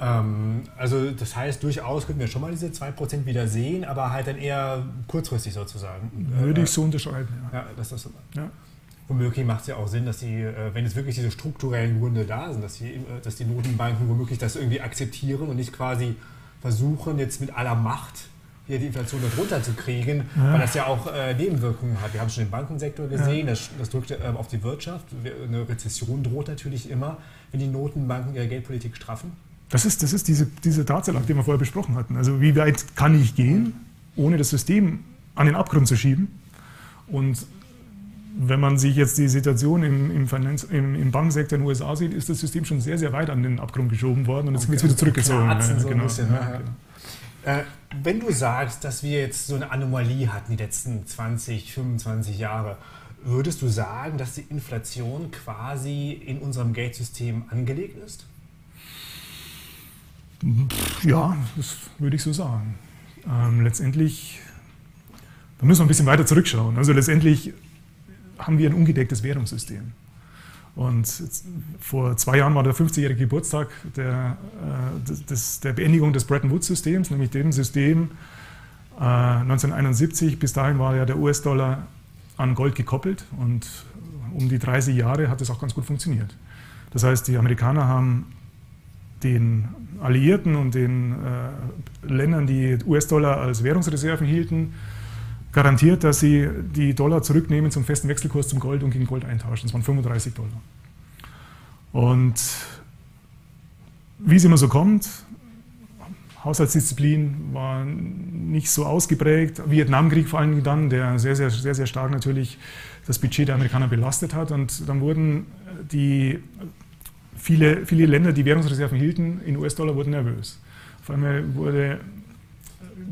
Ähm, also das heißt, durchaus könnten wir schon mal diese 2% wieder sehen, aber halt dann eher kurzfristig sozusagen. Würde ich so unterschreiben, ja. ja das ist so. Ja. Womöglich macht es ja auch Sinn, dass die, äh, wenn jetzt wirklich diese strukturellen Gründe da sind, dass die, äh, dass die Notenbanken womöglich das irgendwie akzeptieren und nicht quasi versuchen, jetzt mit aller Macht hier die Inflation noch runterzukriegen, ja. weil das ja auch äh, Nebenwirkungen hat. Wir haben schon den Bankensektor gesehen, ja. das, das drückt äh, auf die Wirtschaft. Eine Rezession droht natürlich immer, wenn die Notenbanken ihre Geldpolitik straffen. Das ist, das ist diese, diese Tatsache, die wir vorher besprochen hatten. Also wie weit kann ich gehen, ohne das System an den Abgrund zu schieben? Und wenn man sich jetzt die Situation im, im, Finanz-, im, im Bankensektor in den USA sieht, ist das System schon sehr, sehr weit an den Abgrund geschoben worden und jetzt okay. wird es wieder zurückgezogen. Ja, so genau. bisschen, ja, genau. Äh, wenn du sagst, dass wir jetzt so eine Anomalie hatten die letzten 20, 25 Jahre, würdest du sagen, dass die Inflation quasi in unserem Geldsystem angelegt ist? Ja, das würde ich so sagen. Ähm, letztendlich, da müssen wir ein bisschen weiter zurückschauen. Also letztendlich haben wir ein ungedecktes Währungssystem. Und vor zwei Jahren war der 50-jährige Geburtstag der, äh, des, der Beendigung des Bretton Woods-Systems, nämlich dem System äh, 1971. Bis dahin war ja der US-Dollar an Gold gekoppelt und um die 30 Jahre hat es auch ganz gut funktioniert. Das heißt, die Amerikaner haben den Alliierten und den äh, Ländern, die US-Dollar als Währungsreserven hielten, garantiert, dass sie die Dollar zurücknehmen zum festen Wechselkurs zum Gold und gegen Gold eintauschen. Das waren 35 Dollar. Und wie es immer so kommt, Haushaltsdisziplin war nicht so ausgeprägt. Vietnamkrieg vor allem dann, der sehr, sehr, sehr, sehr stark natürlich das Budget der Amerikaner belastet hat. Und dann wurden die viele, viele Länder, die Währungsreserven hielten, in US-Dollar, wurden nervös. Vor allem wurde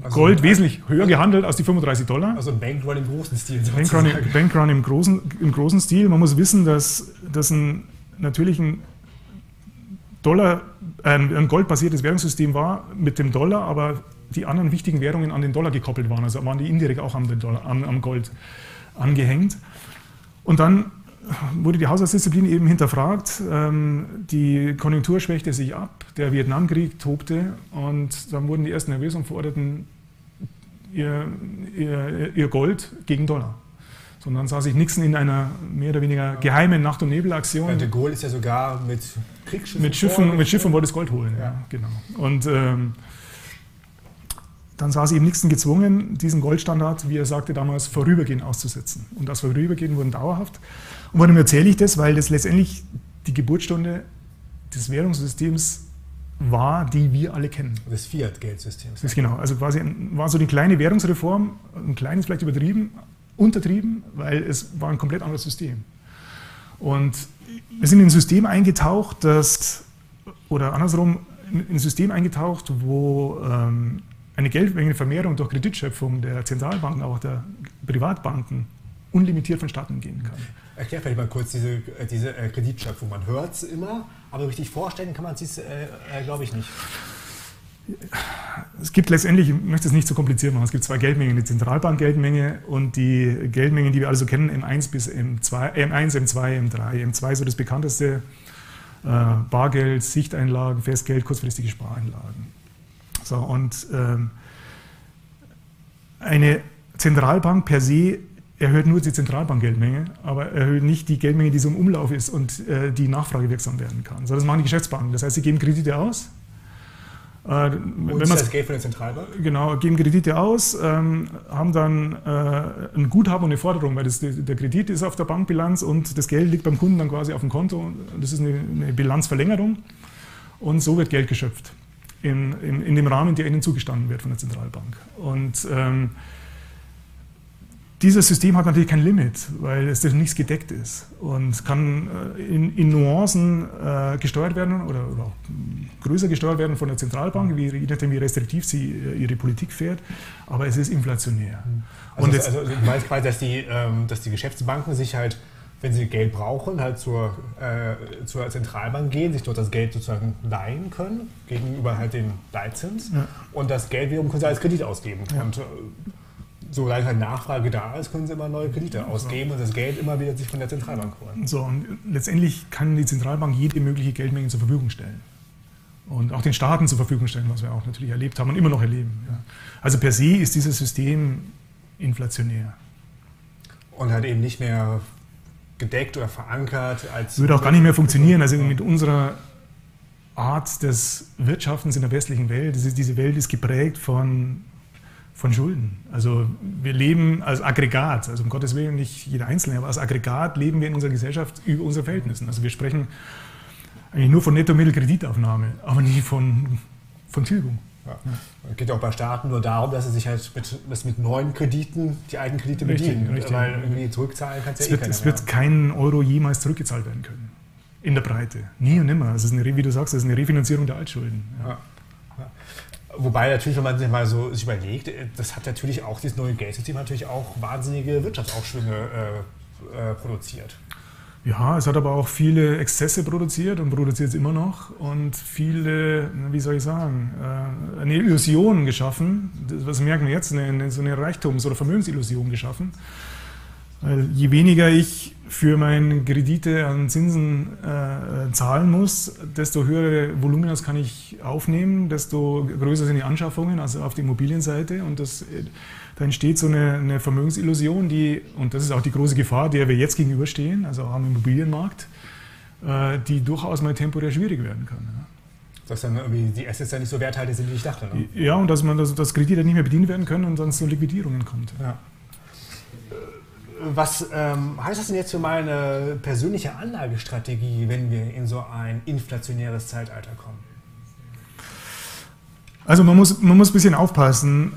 also Gold wesentlich höher gehandelt als die 35 Dollar. Also ein Bankrun im großen Stil. Bankrun, Bankrun im, großen, im großen Stil. Man muss wissen, dass, dass ein, natürlich ein, Dollar, äh, ein goldbasiertes Währungssystem war mit dem Dollar, aber die anderen wichtigen Währungen an den Dollar gekoppelt waren. Also waren die indirekt auch am, Dollar, am, am Gold angehängt. Und dann wurde die Haushaltsdisziplin eben hinterfragt. Ähm, die Konjunktur schwächte sich ab, der Vietnamkrieg tobte und dann wurden die ersten nervös und forderten ihr, ihr, ihr Gold gegen Dollar. So, und dann sah sich Nixon in einer mehr oder weniger geheimen Nacht- und Nebelaktion. Ja, de Gaulle ist ja sogar mit Kriegsschiffen. Mit Schiffen, mit Schiffen wollte das Gold holen. Ja. ja genau. Und ähm, dann sah sich eben Nixon gezwungen, diesen Goldstandard, wie er sagte damals, vorübergehend auszusetzen. Und das Vorübergehend wurden dauerhaft. Und warum erzähle ich das? Weil das letztendlich die Geburtsstunde des Währungssystems war, die wir alle kennen. Des Fiat-Geldsystems. Das ist genau. Also quasi war so die kleine Währungsreform, ein kleines vielleicht übertrieben, untertrieben, weil es war ein komplett anderes System. Und wir sind in ein System eingetaucht, das, oder andersrum, in ein System eingetaucht, wo ähm, eine Geldmengenvermehrung durch Kreditschöpfung der Zentralbanken, auch der Privatbanken, unlimitiert vonstatten gehen kann. Erklär vielleicht mal kurz diese, diese äh, Kreditschöpfung. Man hört es immer, aber richtig vorstellen kann man es äh, äh glaube ich, nicht. Es gibt letztendlich, ich möchte es nicht zu so kompliziert machen, es gibt zwei Geldmengen, die Zentralbankgeldmenge und die Geldmengen, die wir also kennen, M1 bis M2, M1, M2, M3. M2 ist so das bekannteste äh, Bargeld, Sichteinlagen, Festgeld, kurzfristige Spareinlagen. So, und ähm, eine Zentralbank per se erhöht nur die Zentralbankgeldmenge, aber erhöht nicht die Geldmenge, die so im Umlauf ist und äh, die nachfragewirksam werden kann. So, das machen die Geschäftsbanken. Das heißt, sie geben Kredite aus. Äh, und ist das Geld von der Zentralbank? Genau, geben Kredite aus, ähm, haben dann äh, ein Guthaben und eine Forderung, weil das, der Kredit ist auf der Bankbilanz und das Geld liegt beim Kunden dann quasi auf dem Konto. Das ist eine, eine Bilanzverlängerung und so wird Geld geschöpft in, in, in, dem Rahmen, der ihnen zugestanden wird von der Zentralbank. Und ähm, dieses System hat natürlich kein Limit, weil es durch nichts gedeckt ist und kann äh, in, in Nuancen äh, gesteuert werden oder, oder, auch größer gesteuert werden von der Zentralbank, wie, je nachdem wie restriktiv sie äh, ihre Politik fährt, aber es ist inflationär. Also, und jetzt, also du meinst quasi, dass die, ähm, dass die Geschäftsbanken sich halt wenn sie Geld brauchen, halt zur, äh, zur Zentralbank gehen, sich dort das Geld sozusagen leihen können, gegenüber halt dem Leitzins. Ja. Und das Geld wiederum können sie als Kredit ausgeben. Ja. Und äh, solange halt Nachfrage da ist, können sie immer neue Kredite ausgeben und das Geld immer wieder sich von der Zentralbank holen. So, und letztendlich kann die Zentralbank jede mögliche Geldmenge zur Verfügung stellen. Und auch den Staaten zur Verfügung stellen, was wir auch natürlich erlebt haben und immer noch erleben. Ja. Also per se ist dieses System inflationär. Und halt eben nicht mehr gedeckt oder verankert als. Würde auch gar nicht mehr funktionieren. Also mit unserer Art des Wirtschaftens in der westlichen Welt, diese Welt ist geprägt von, von Schulden. Also wir leben als Aggregat, also um Gottes Willen nicht jeder Einzelne, aber als Aggregat leben wir in unserer Gesellschaft über unsere Verhältnissen. Also wir sprechen eigentlich nur von Netto-Mittelkreditaufnahme, aber nie von, von Tilgung. Ja. Es geht ja auch bei Staaten nur darum, dass sie sich halt mit, dass mit neuen Krediten die alten Kredite bedienen. Richtig. Weil irgendwie zurückzahlen kannst du ja eh Es wird kein Euro jemals zurückgezahlt werden können. In der Breite. Nie und nimmer. Es ist eine, wie du sagst, es ist eine Refinanzierung der Altschulden. Ja. Ja. Wobei natürlich, wenn man sich mal so sich überlegt, das hat natürlich auch, dieses neue Geldsystem natürlich auch wahnsinnige Wirtschaftsaufschwünge äh, äh, produziert. Ja, es hat aber auch viele Exzesse produziert und produziert es immer noch und viele, wie soll ich sagen, äh, eine Illusion geschaffen. Was merken wir jetzt? Eine, so eine Reichtums- oder Vermögensillusion geschaffen. Weil je weniger ich für meine Kredite an Zinsen äh, zahlen muss, desto höhere Volumina kann ich aufnehmen, desto größer sind die Anschaffungen, also auf der Immobilienseite. Und das da entsteht so eine, eine, Vermögensillusion, die, und das ist auch die große Gefahr, der wir jetzt gegenüberstehen, also auch am Immobilienmarkt, äh, die durchaus mal temporär schwierig werden kann. Ja. Dass dann irgendwie die Assets ja nicht so werthaltig sind, wie ich dachte. Ne? Ja, und dass man das, das Kredite nicht mehr bedient werden können und dann zu Liquidierungen kommt. Ja. Was ähm, heißt das denn jetzt für meine persönliche Anlagestrategie, wenn wir in so ein inflationäres Zeitalter kommen? Also man muss, man muss ein bisschen aufpassen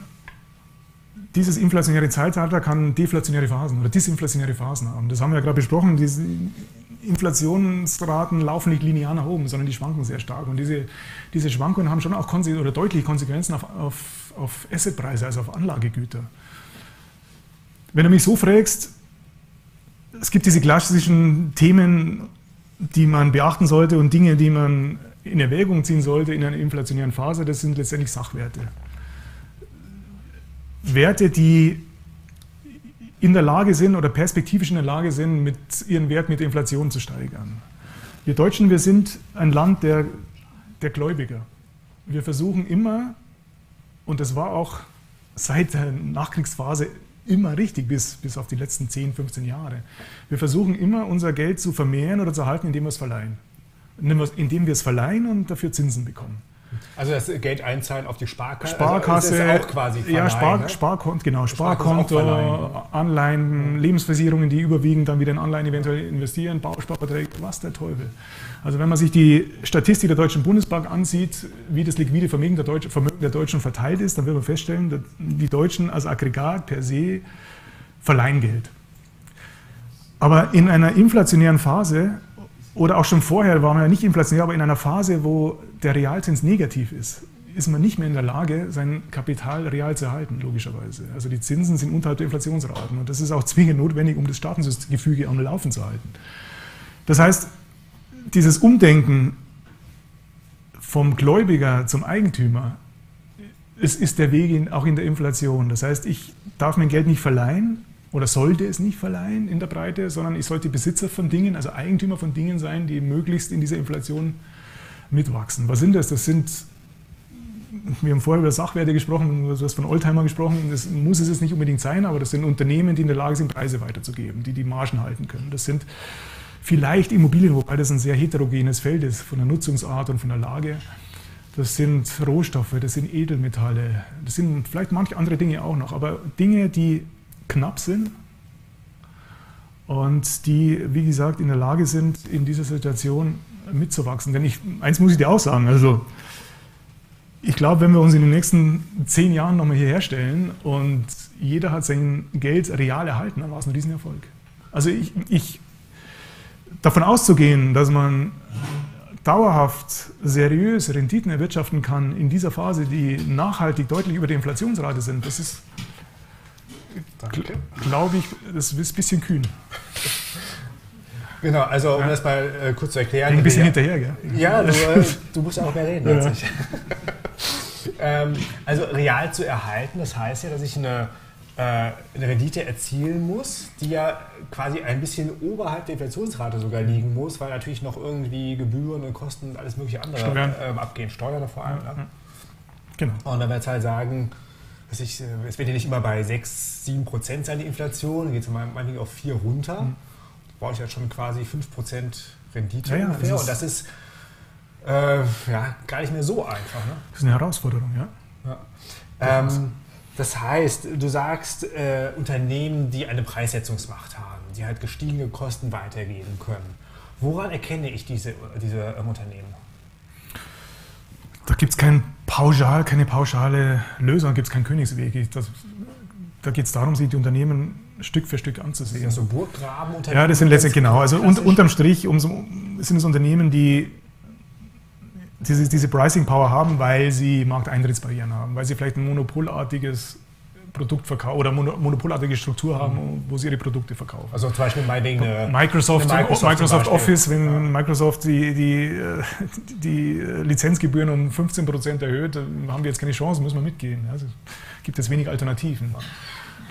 dieses inflationäre Zeitalter kann deflationäre Phasen oder disinflationäre Phasen haben. Das haben wir ja gerade besprochen. Diese Inflationsraten laufen nicht linear nach oben, sondern die schwanken sehr stark. Und diese, diese Schwankungen haben schon auch konse oder deutliche Konsequenzen auf, auf, auf Assetpreise, also auf Anlagegüter. Wenn du mich so fragst, es gibt diese klassischen Themen, die man beachten sollte und Dinge, die man in Erwägung ziehen sollte in einer inflationären Phase, das sind letztendlich Sachwerte. Werte, die in der Lage sind oder perspektivisch in der Lage sind, mit ihren Wert mit Inflation zu steigern. Wir Deutschen, wir sind ein Land der, der Gläubiger. Wir versuchen immer, und das war auch seit der Nachkriegsphase immer richtig, bis, bis auf die letzten 10, 15 Jahre, wir versuchen immer, unser Geld zu vermehren oder zu halten, indem wir es verleihen. Indem wir es verleihen und dafür Zinsen bekommen. Also das Geld einzahlen auf die Sparkasse, Sparkasse also auch quasi Verleihen, Ja, Spar, ne? Sparkonto, genau, Sparkonto, Anleihen, Lebensversicherungen, die überwiegend dann wieder in Anleihen eventuell investieren, Bausparverträge, was der Teufel. Also wenn man sich die Statistik der Deutschen Bundesbank ansieht, wie das liquide Vermögen der, Deutschen, Vermögen der Deutschen verteilt ist, dann wird man feststellen, dass die Deutschen als Aggregat per se verleihen Geld. Aber in einer inflationären Phase oder auch schon vorher waren wir ja nicht inflationär, aber in einer Phase, wo der Realzins negativ ist, ist man nicht mehr in der Lage, sein Kapital real zu erhalten, logischerweise. Also die Zinsen sind unterhalb der Inflationsraten und das ist auch zwingend notwendig, um das Staatengefüge am Laufen zu halten. Das heißt, dieses Umdenken vom Gläubiger zum Eigentümer, es ist der Weg in, auch in der Inflation. Das heißt, ich darf mein Geld nicht verleihen oder sollte es nicht verleihen in der Breite, sondern ich sollte Besitzer von Dingen, also Eigentümer von Dingen sein, die möglichst in dieser Inflation mitwachsen. Was sind das? Das sind wir haben vorher über Sachwerte gesprochen, du hast von Oldtimer gesprochen, das muss es jetzt nicht unbedingt sein, aber das sind Unternehmen, die in der Lage sind, Preise weiterzugeben, die die Margen halten können. Das sind vielleicht Immobilien, wobei das ein sehr heterogenes Feld ist, von der Nutzungsart und von der Lage. Das sind Rohstoffe, das sind Edelmetalle, das sind vielleicht manche andere Dinge auch noch, aber Dinge, die knapp sind und die, wie gesagt, in der Lage sind, in dieser Situation mitzuwachsen. Denn ich, eins muss ich dir auch sagen, also ich glaube, wenn wir uns in den nächsten zehn Jahren nochmal hierher stellen und jeder hat sein Geld real erhalten, dann war es ein Riesenerfolg. Also ich, ich davon auszugehen, dass man dauerhaft seriös Renditen erwirtschaften kann in dieser Phase, die nachhaltig deutlich über der Inflationsrate sind, das ist, glaube ich, das ist ein bisschen kühn. Genau, also um ja. das mal äh, kurz zu erklären. Ein bisschen hinterher, gell? Ja, du, äh, du musst auch mehr reden ja. ähm, also real zu erhalten, das heißt ja, dass ich eine, äh, eine Rendite erzielen muss, die ja quasi ein bisschen oberhalb der Inflationsrate sogar liegen muss, weil natürlich noch irgendwie Gebühren und Kosten und alles mögliche andere. Ähm, abgehen. Steuern vor allem. Ja, ne? Genau. Und dann wird es halt sagen, ich, es wird ja nicht immer bei 6, 7 Prozent sein, die Inflation, geht es manchmal auf 4 runter. Mhm brauche ich ja schon quasi 5% Rendite ja, ungefähr. und das ist äh, ja, gar nicht mehr so einfach. Ne? Das ist eine Herausforderung, ja. ja. Ähm, das heißt, du sagst, äh, Unternehmen, die eine Preissetzungsmacht haben, die halt gestiegene Kosten weitergeben können. Woran erkenne ich diese, diese ähm, Unternehmen? Da gibt es kein pauschal, keine pauschale Lösung, gibt es keinen Königsweg. Das, da geht es darum, sich die Unternehmen Stück für Stück anzusehen. Das sind so Burggraben Ja, das sind letztendlich genau. Also un, unterm Strich umso, sind es Unternehmen, die diese, diese Pricing Power haben, weil sie Markteintrittsbarrieren haben, weil sie vielleicht ein monopolartiges Produkt verkaufen oder monopolartige Struktur haben, mhm. wo sie ihre Produkte verkaufen. Also zum Beispiel meinetwegen eine, Microsoft, Microsoft, Microsoft Office, wenn ja. Microsoft die, die, die Lizenzgebühren um 15 Prozent erhöht, haben wir jetzt keine Chance, müssen wir mitgehen. Also gibt es wenig Alternativen.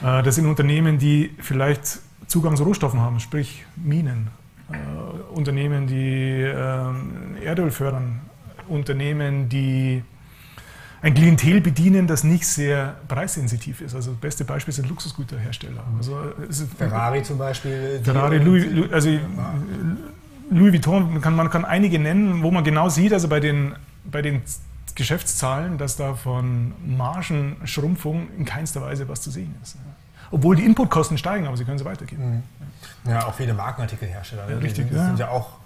Äh, das sind Unternehmen, die vielleicht Zugang zu Rohstoffen haben, sprich Minen. Äh, Unternehmen, die äh, Erdöl fördern. Unternehmen, die ein Klientel bedienen, das nicht sehr preissensitiv ist. Also das beste Beispiel sind Luxusgüterhersteller. Also Ferrari zum Beispiel. Ferrari, Louis, Louis, also Louis Vuitton, kann, man kann einige nennen, wo man genau sieht, also bei den, bei den Geschäftszahlen, dass da von Margenschrumpfung in keinster Weise was zu sehen ist. Obwohl die Inputkosten steigen, aber sie können sie weitergeben. Mhm. Ja, auch viele Markenartikelhersteller. Ja, richtig, die, die sind ja auch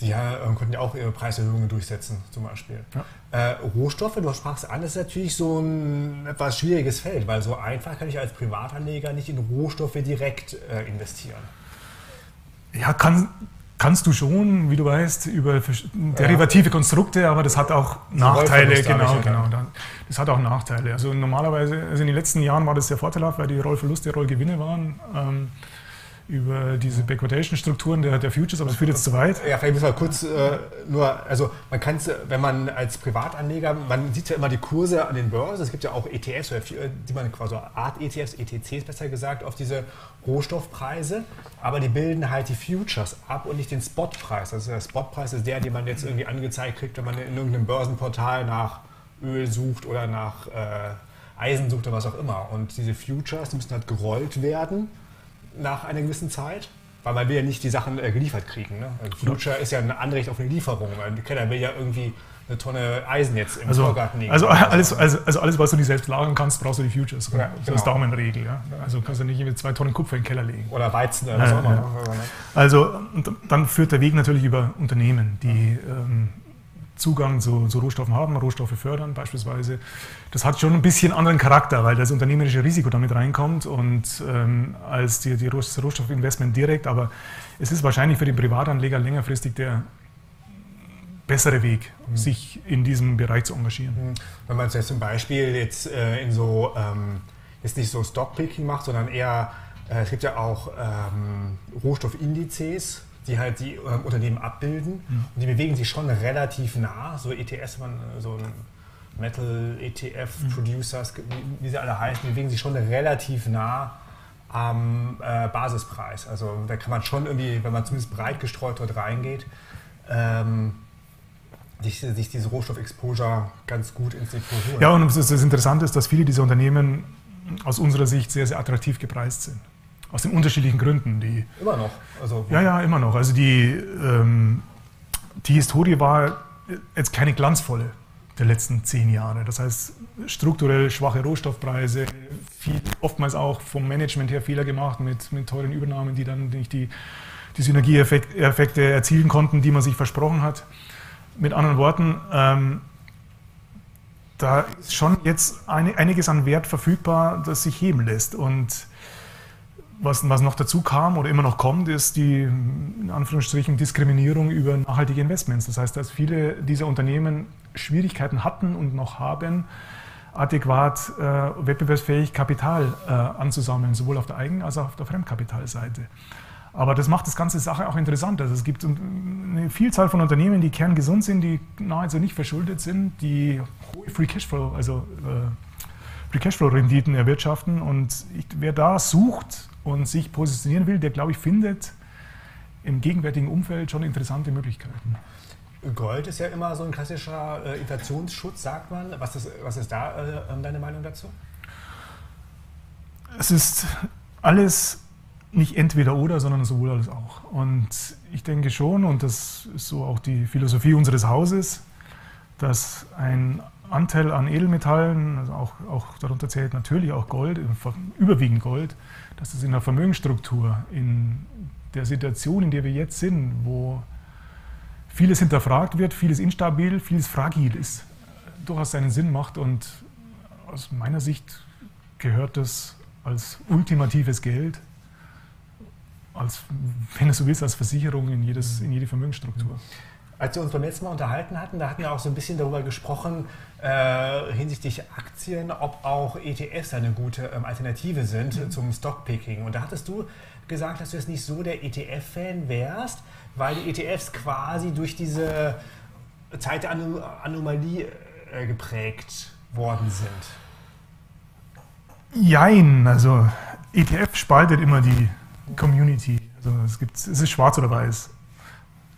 die äh, konnten ja auch ihre Preiserhöhungen durchsetzen, zum Beispiel. Ja. Äh, Rohstoffe, du sprachst an, ist natürlich so ein etwas schwieriges Feld, weil so einfach kann ich als Privatanleger nicht in Rohstoffe direkt äh, investieren. Ja, kann, Kannst du schon, wie du weißt, über derivative ja. Konstrukte, aber das hat auch so Nachteile. Genau, genau. Das hat auch Nachteile. Also normalerweise, also in den letzten Jahren war das sehr vorteilhaft, weil die Rollverluste, Rollgewinne waren. Ähm, über diese Backwardation-Strukturen der, der, Futures, aber das führt jetzt zu weit. Ja, vielleicht müssen wir kurz äh, nur, also man kann es, wenn man als Privatanleger, man sieht ja immer die Kurse an den Börsen, es gibt ja auch ETFs, die man quasi Art ETFs, ETCs besser gesagt, auf diese Rohstoffpreise, aber die bilden halt die Futures ab und nicht den Spotpreis. Also der Spotpreis ist der, den man jetzt irgendwie angezeigt kriegt, wenn man in irgendeinem Börsenportal nach Öl sucht oder nach äh, Eisen sucht oder was auch immer. Und diese Futures, die müssen halt gerollt werden nach einer gewissen Zeit. Weil man will ja nicht die Sachen äh, geliefert kriegen. Ne? Also Future ist ja ein Anrecht auf eine Lieferung. Weil der Keller will ja irgendwie eine Tonne Eisen jetzt im also, Vorgarten liegen. Also alles, also, also alles, was du nicht selbst lagern kannst, brauchst du die Futures. Ja, das genau. ist Daumenregel. Ja? Also kannst du nicht mit zwei Tonnen Kupfer in den Keller legen. Oder Weizen oder was auch immer. Also dann führt der Weg natürlich über Unternehmen, die ähm, Zugang zu, zu, Rohstoffen haben, Rohstoffe fördern beispielsweise. Das hat schon ein bisschen anderen Charakter, weil das unternehmerische Risiko damit reinkommt und ähm, als die, die Rohstoffinvestment direkt. Aber es ist wahrscheinlich für den Privatanleger längerfristig der bessere Weg, mhm. sich in diesem Bereich zu engagieren. Mhm. Wenn man es jetzt zum Beispiel jetzt äh, in so, ähm, jetzt nicht so Stockpicking macht, sondern eher, äh, es gibt ja auch ähm, Rohstoffindizes, die halt die ähm, Unternehmen abbilden mhm. und die bewegen sich schon relativ nah, so ETS, man, so ein Metal ETF mhm. Producers, wie, wie, sie alle heißen, die bewegen sich schon relativ nah am äh, Basispreis. Also da kann man schon irgendwie, wenn man zumindest breit gestreut dort reingeht, ähm, sich, sich diese Rohstoffexposure ganz gut ins Depot holen. Ja, und das, Interessante ist, dass viele dieser Unternehmen aus unserer Sicht sehr, sehr attraktiv gepreist sind. Aus den unterschiedlichen Gründen. Die, immer noch. Also, ja, ja, immer noch. Also die, ähm, die Historie war jetzt keine glanzvolle der letzten zehn Jahre. Das heißt, strukturell schwache Rohstoffpreise, viel, oftmals auch vom Management her Fehler gemacht mit, mit teuren Übernahmen, die dann nicht die, die Synergieeffekte erzielen konnten, die man sich versprochen hat. Mit anderen Worten, ähm, da ist schon jetzt einiges an Wert verfügbar, das sich heben lässt. Und was, was noch dazu kam oder immer noch kommt, ist die in Anführungsstrichen Diskriminierung über nachhaltige Investments. Das heißt, dass viele dieser Unternehmen Schwierigkeiten hatten und noch haben, adäquat äh, wettbewerbsfähig Kapital äh, anzusammeln, sowohl auf der Eigen- als auch auf der Fremdkapitalseite. Aber das macht das ganze Sache auch interessant. Also es gibt eine Vielzahl von Unternehmen, die kerngesund sind, die nahezu nicht verschuldet sind, die hohe Free Cashflow, also äh, Free Cashflow Renditen erwirtschaften. Und ich, wer da sucht und sich positionieren will, der glaube ich findet im gegenwärtigen Umfeld schon interessante Möglichkeiten. Gold ist ja immer so ein klassischer äh, Inflationsschutz, sagt man. Was ist, was ist da äh, deine Meinung dazu? Es ist alles nicht entweder oder, sondern sowohl als auch. Und ich denke schon, und das ist so auch die Philosophie unseres Hauses, dass ein Anteil an Edelmetallen, also auch, auch darunter zählt natürlich auch Gold, überwiegend Gold, dass das in der Vermögensstruktur, in der Situation, in der wir jetzt sind, wo vieles hinterfragt wird, vieles instabil, vieles fragil ist, durchaus seinen Sinn macht. Und aus meiner Sicht gehört das als ultimatives Geld als, wenn du so willst, als Versicherung in, jedes, in jede Vermögensstruktur. Als wir uns beim letzten Mal unterhalten hatten, da hatten wir auch so ein bisschen darüber gesprochen, äh, hinsichtlich Aktien, ob auch ETFs eine gute ähm, Alternative sind mhm. zum Stockpicking. Und da hattest du gesagt, dass du jetzt nicht so der ETF-Fan wärst, weil die ETFs quasi durch diese Zeit der Anom Anomalie äh, geprägt worden sind. Jein, also ETF spaltet immer die, Community. Also es, gibt, es ist schwarz oder weiß.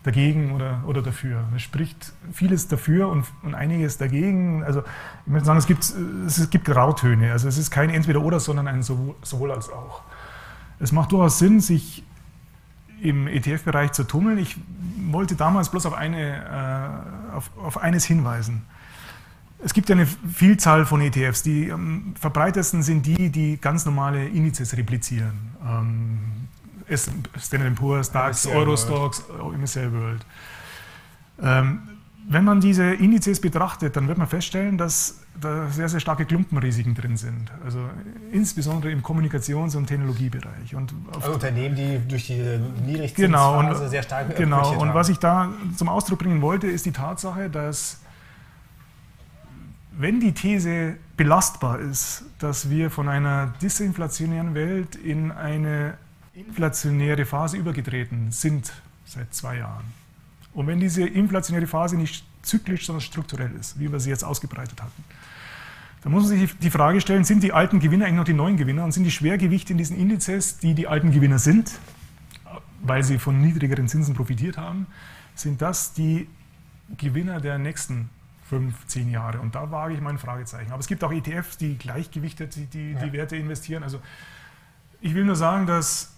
Dagegen oder, oder dafür. Es spricht vieles dafür und, und einiges dagegen. Also ich möchte sagen, es gibt, es gibt Grautöne. Also es ist kein Entweder-Oder, sondern ein sowohl, sowohl als auch. Es macht durchaus Sinn, sich im ETF-Bereich zu tummeln. Ich wollte damals bloß auf, eine, äh, auf, auf eines hinweisen. Es gibt eine Vielzahl von ETFs. Die am verbreitetsten sind die, die ganz normale Indizes replizieren. Ähm, Standard Poor's, DAX, Eurostocks, MSCI World. Ähm, wenn man diese Indizes betrachtet, dann wird man feststellen, dass da sehr, sehr starke Klumpenrisiken drin sind. Also insbesondere im Kommunikations- und Technologiebereich. Und also Unternehmen, die durch die Niedrigzinsphase genau, und, sehr stark Genau, und haben. was ich da zum Ausdruck bringen wollte, ist die Tatsache, dass wenn die These belastbar ist, dass wir von einer disinflationären Welt in eine inflationäre Phase übergetreten sind seit zwei Jahren, und wenn diese inflationäre Phase nicht zyklisch, sondern strukturell ist, wie wir sie jetzt ausgebreitet hatten, dann muss man sich die Frage stellen, sind die alten Gewinner eigentlich noch die neuen Gewinner und sind die Schwergewichte in diesen Indizes, die die alten Gewinner sind, weil sie von niedrigeren Zinsen profitiert haben, sind das die Gewinner der nächsten fünf, zehn Jahre. Und da wage ich mein Fragezeichen. Aber es gibt auch ETFs, die gleichgewichtet die, die, ja. die Werte investieren. Also ich will nur sagen, dass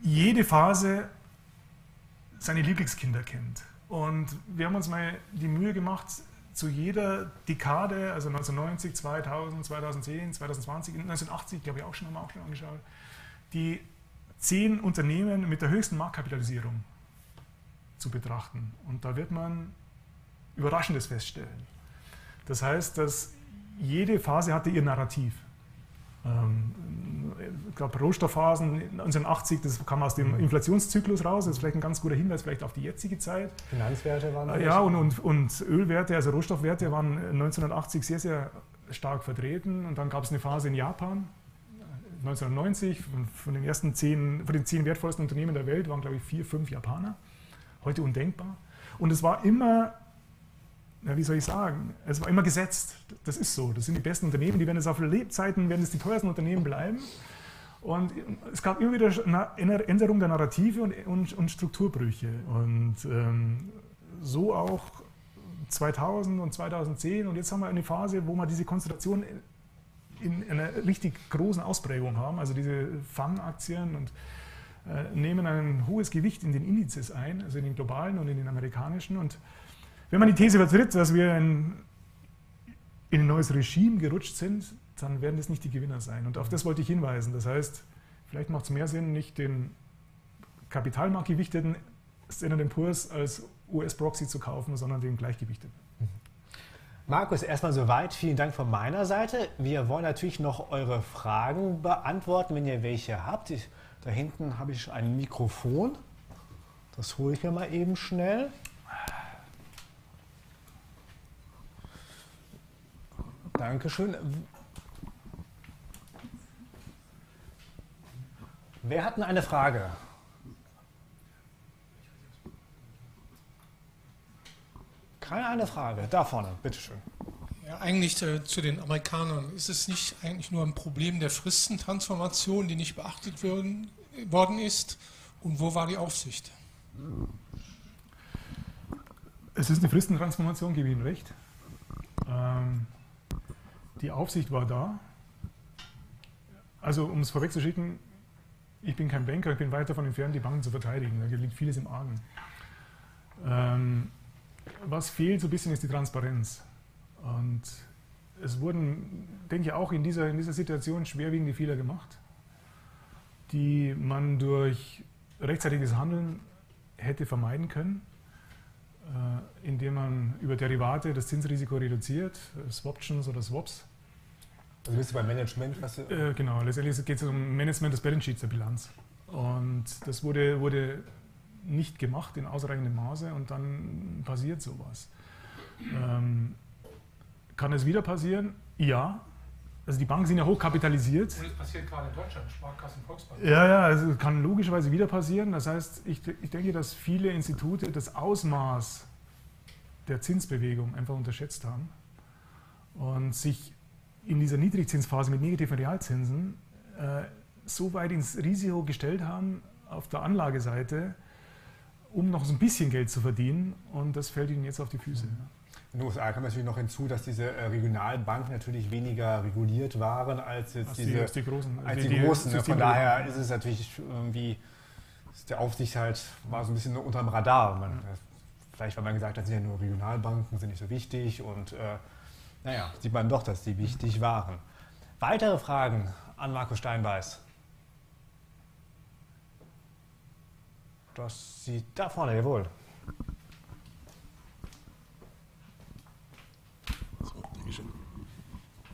jede Phase seine Lieblingskinder kennt. Und wir haben uns mal die Mühe gemacht, zu jeder Dekade, also 1990, 2000, 2010, 2020, 1980, glaube ich auch schon, haben wir auch schon angeschaut, die zehn Unternehmen mit der höchsten Marktkapitalisierung zu betrachten. Und da wird man Überraschendes feststellen. Das heißt, dass jede Phase hatte ihr Narrativ. Ähm, ich glaube, Rohstoffphasen 1980, das kam aus dem mhm. Inflationszyklus raus, das ist vielleicht ein ganz guter Hinweis vielleicht auf die jetzige Zeit. Finanzwerte waren äh, Ja, und, und, und Ölwerte, also Rohstoffwerte waren 1980 sehr, sehr stark vertreten. Und dann gab es eine Phase in Japan, 1990, von, den ersten zehn, von den zehn wertvollsten Unternehmen der Welt waren, glaube ich, vier, fünf Japaner. Heute undenkbar. Und es war immer ja, wie soll ich sagen, es war immer gesetzt. Das ist so. Das sind die besten Unternehmen, die werden es auf Lebzeiten, werden es die teuersten Unternehmen bleiben. Und es gab immer wieder Änderungen der Narrative und, und, und Strukturbrüche. Und ähm, so auch 2000 und 2010. Und jetzt haben wir eine Phase, wo wir diese Konzentration in einer richtig großen Ausprägung haben. Also diese FAM-Aktien und äh, nehmen ein hohes Gewicht in den Indizes ein, also in den globalen und in den amerikanischen. Und wenn man die These vertritt, dass wir in, in ein neues Regime gerutscht sind, dann werden das nicht die Gewinner sein. Und auf das wollte ich hinweisen. Das heißt, vielleicht macht es mehr Sinn, nicht den kapitalmarktgewichteten Standard Poor's als US-Proxy zu kaufen, sondern den gleichgewichteten. Markus, erstmal soweit. Vielen Dank von meiner Seite. Wir wollen natürlich noch eure Fragen beantworten, wenn ihr welche habt. Ich, da hinten habe ich ein Mikrofon. Das hole ich mir mal eben schnell. Dankeschön. Wer hat denn eine Frage? Keine eine Frage. Da vorne, bitteschön. Ja, eigentlich äh, zu den Amerikanern. Ist es nicht eigentlich nur ein Problem der Fristentransformation, die nicht beachtet werden, worden ist? Und wo war die Aufsicht? Es ist eine Fristentransformation, gebe ich Ihnen recht. Ähm, die Aufsicht war da. Also, um es vorwegzuschicken, ich bin kein Banker, ich bin weit davon entfernt, die Banken zu verteidigen. Da liegt vieles im Argen. Ähm, was fehlt so ein bisschen ist die Transparenz. Und es wurden, denke ich, auch in dieser, in dieser Situation schwerwiegende Fehler gemacht, die man durch rechtzeitiges Handeln hätte vermeiden können, äh, indem man über Derivate das Zinsrisiko reduziert, Swaptions oder Swaps, also bist du beim Management? Was äh, genau, letztendlich geht es um Management des Balance Sheets der Bilanz. Und das wurde, wurde nicht gemacht in ausreichendem Maße und dann passiert sowas. Ähm, kann es wieder passieren? Ja. Also die Banken sind ja hochkapitalisiert. Und es passiert gerade in Deutschland, Sparkassen, Volksbank. Ja, ja, also kann logischerweise wieder passieren. Das heißt, ich, ich denke, dass viele Institute das Ausmaß der Zinsbewegung einfach unterschätzt haben und sich in dieser Niedrigzinsphase mit negativen Realzinsen äh, so weit ins Risiko gestellt haben auf der Anlageseite, um noch so ein bisschen Geld zu verdienen und das fällt ihnen jetzt auf die Füße. In den USA kommt natürlich noch hinzu, dass diese äh, regionalen Banken natürlich weniger reguliert waren als jetzt als diese die, als die großen. Als die, die großen. Ne? Von daher ist es natürlich irgendwie, der Aufsicht halt war so ein bisschen unter dem Radar. Man, ja. Vielleicht, weil man gesagt hat, sind ja nur Regionalbanken, sind nicht so wichtig und äh, naja, sieht man doch, dass die wichtig waren. Weitere Fragen an Markus Steinbeiß? Das sieht da vorne, jawohl. So,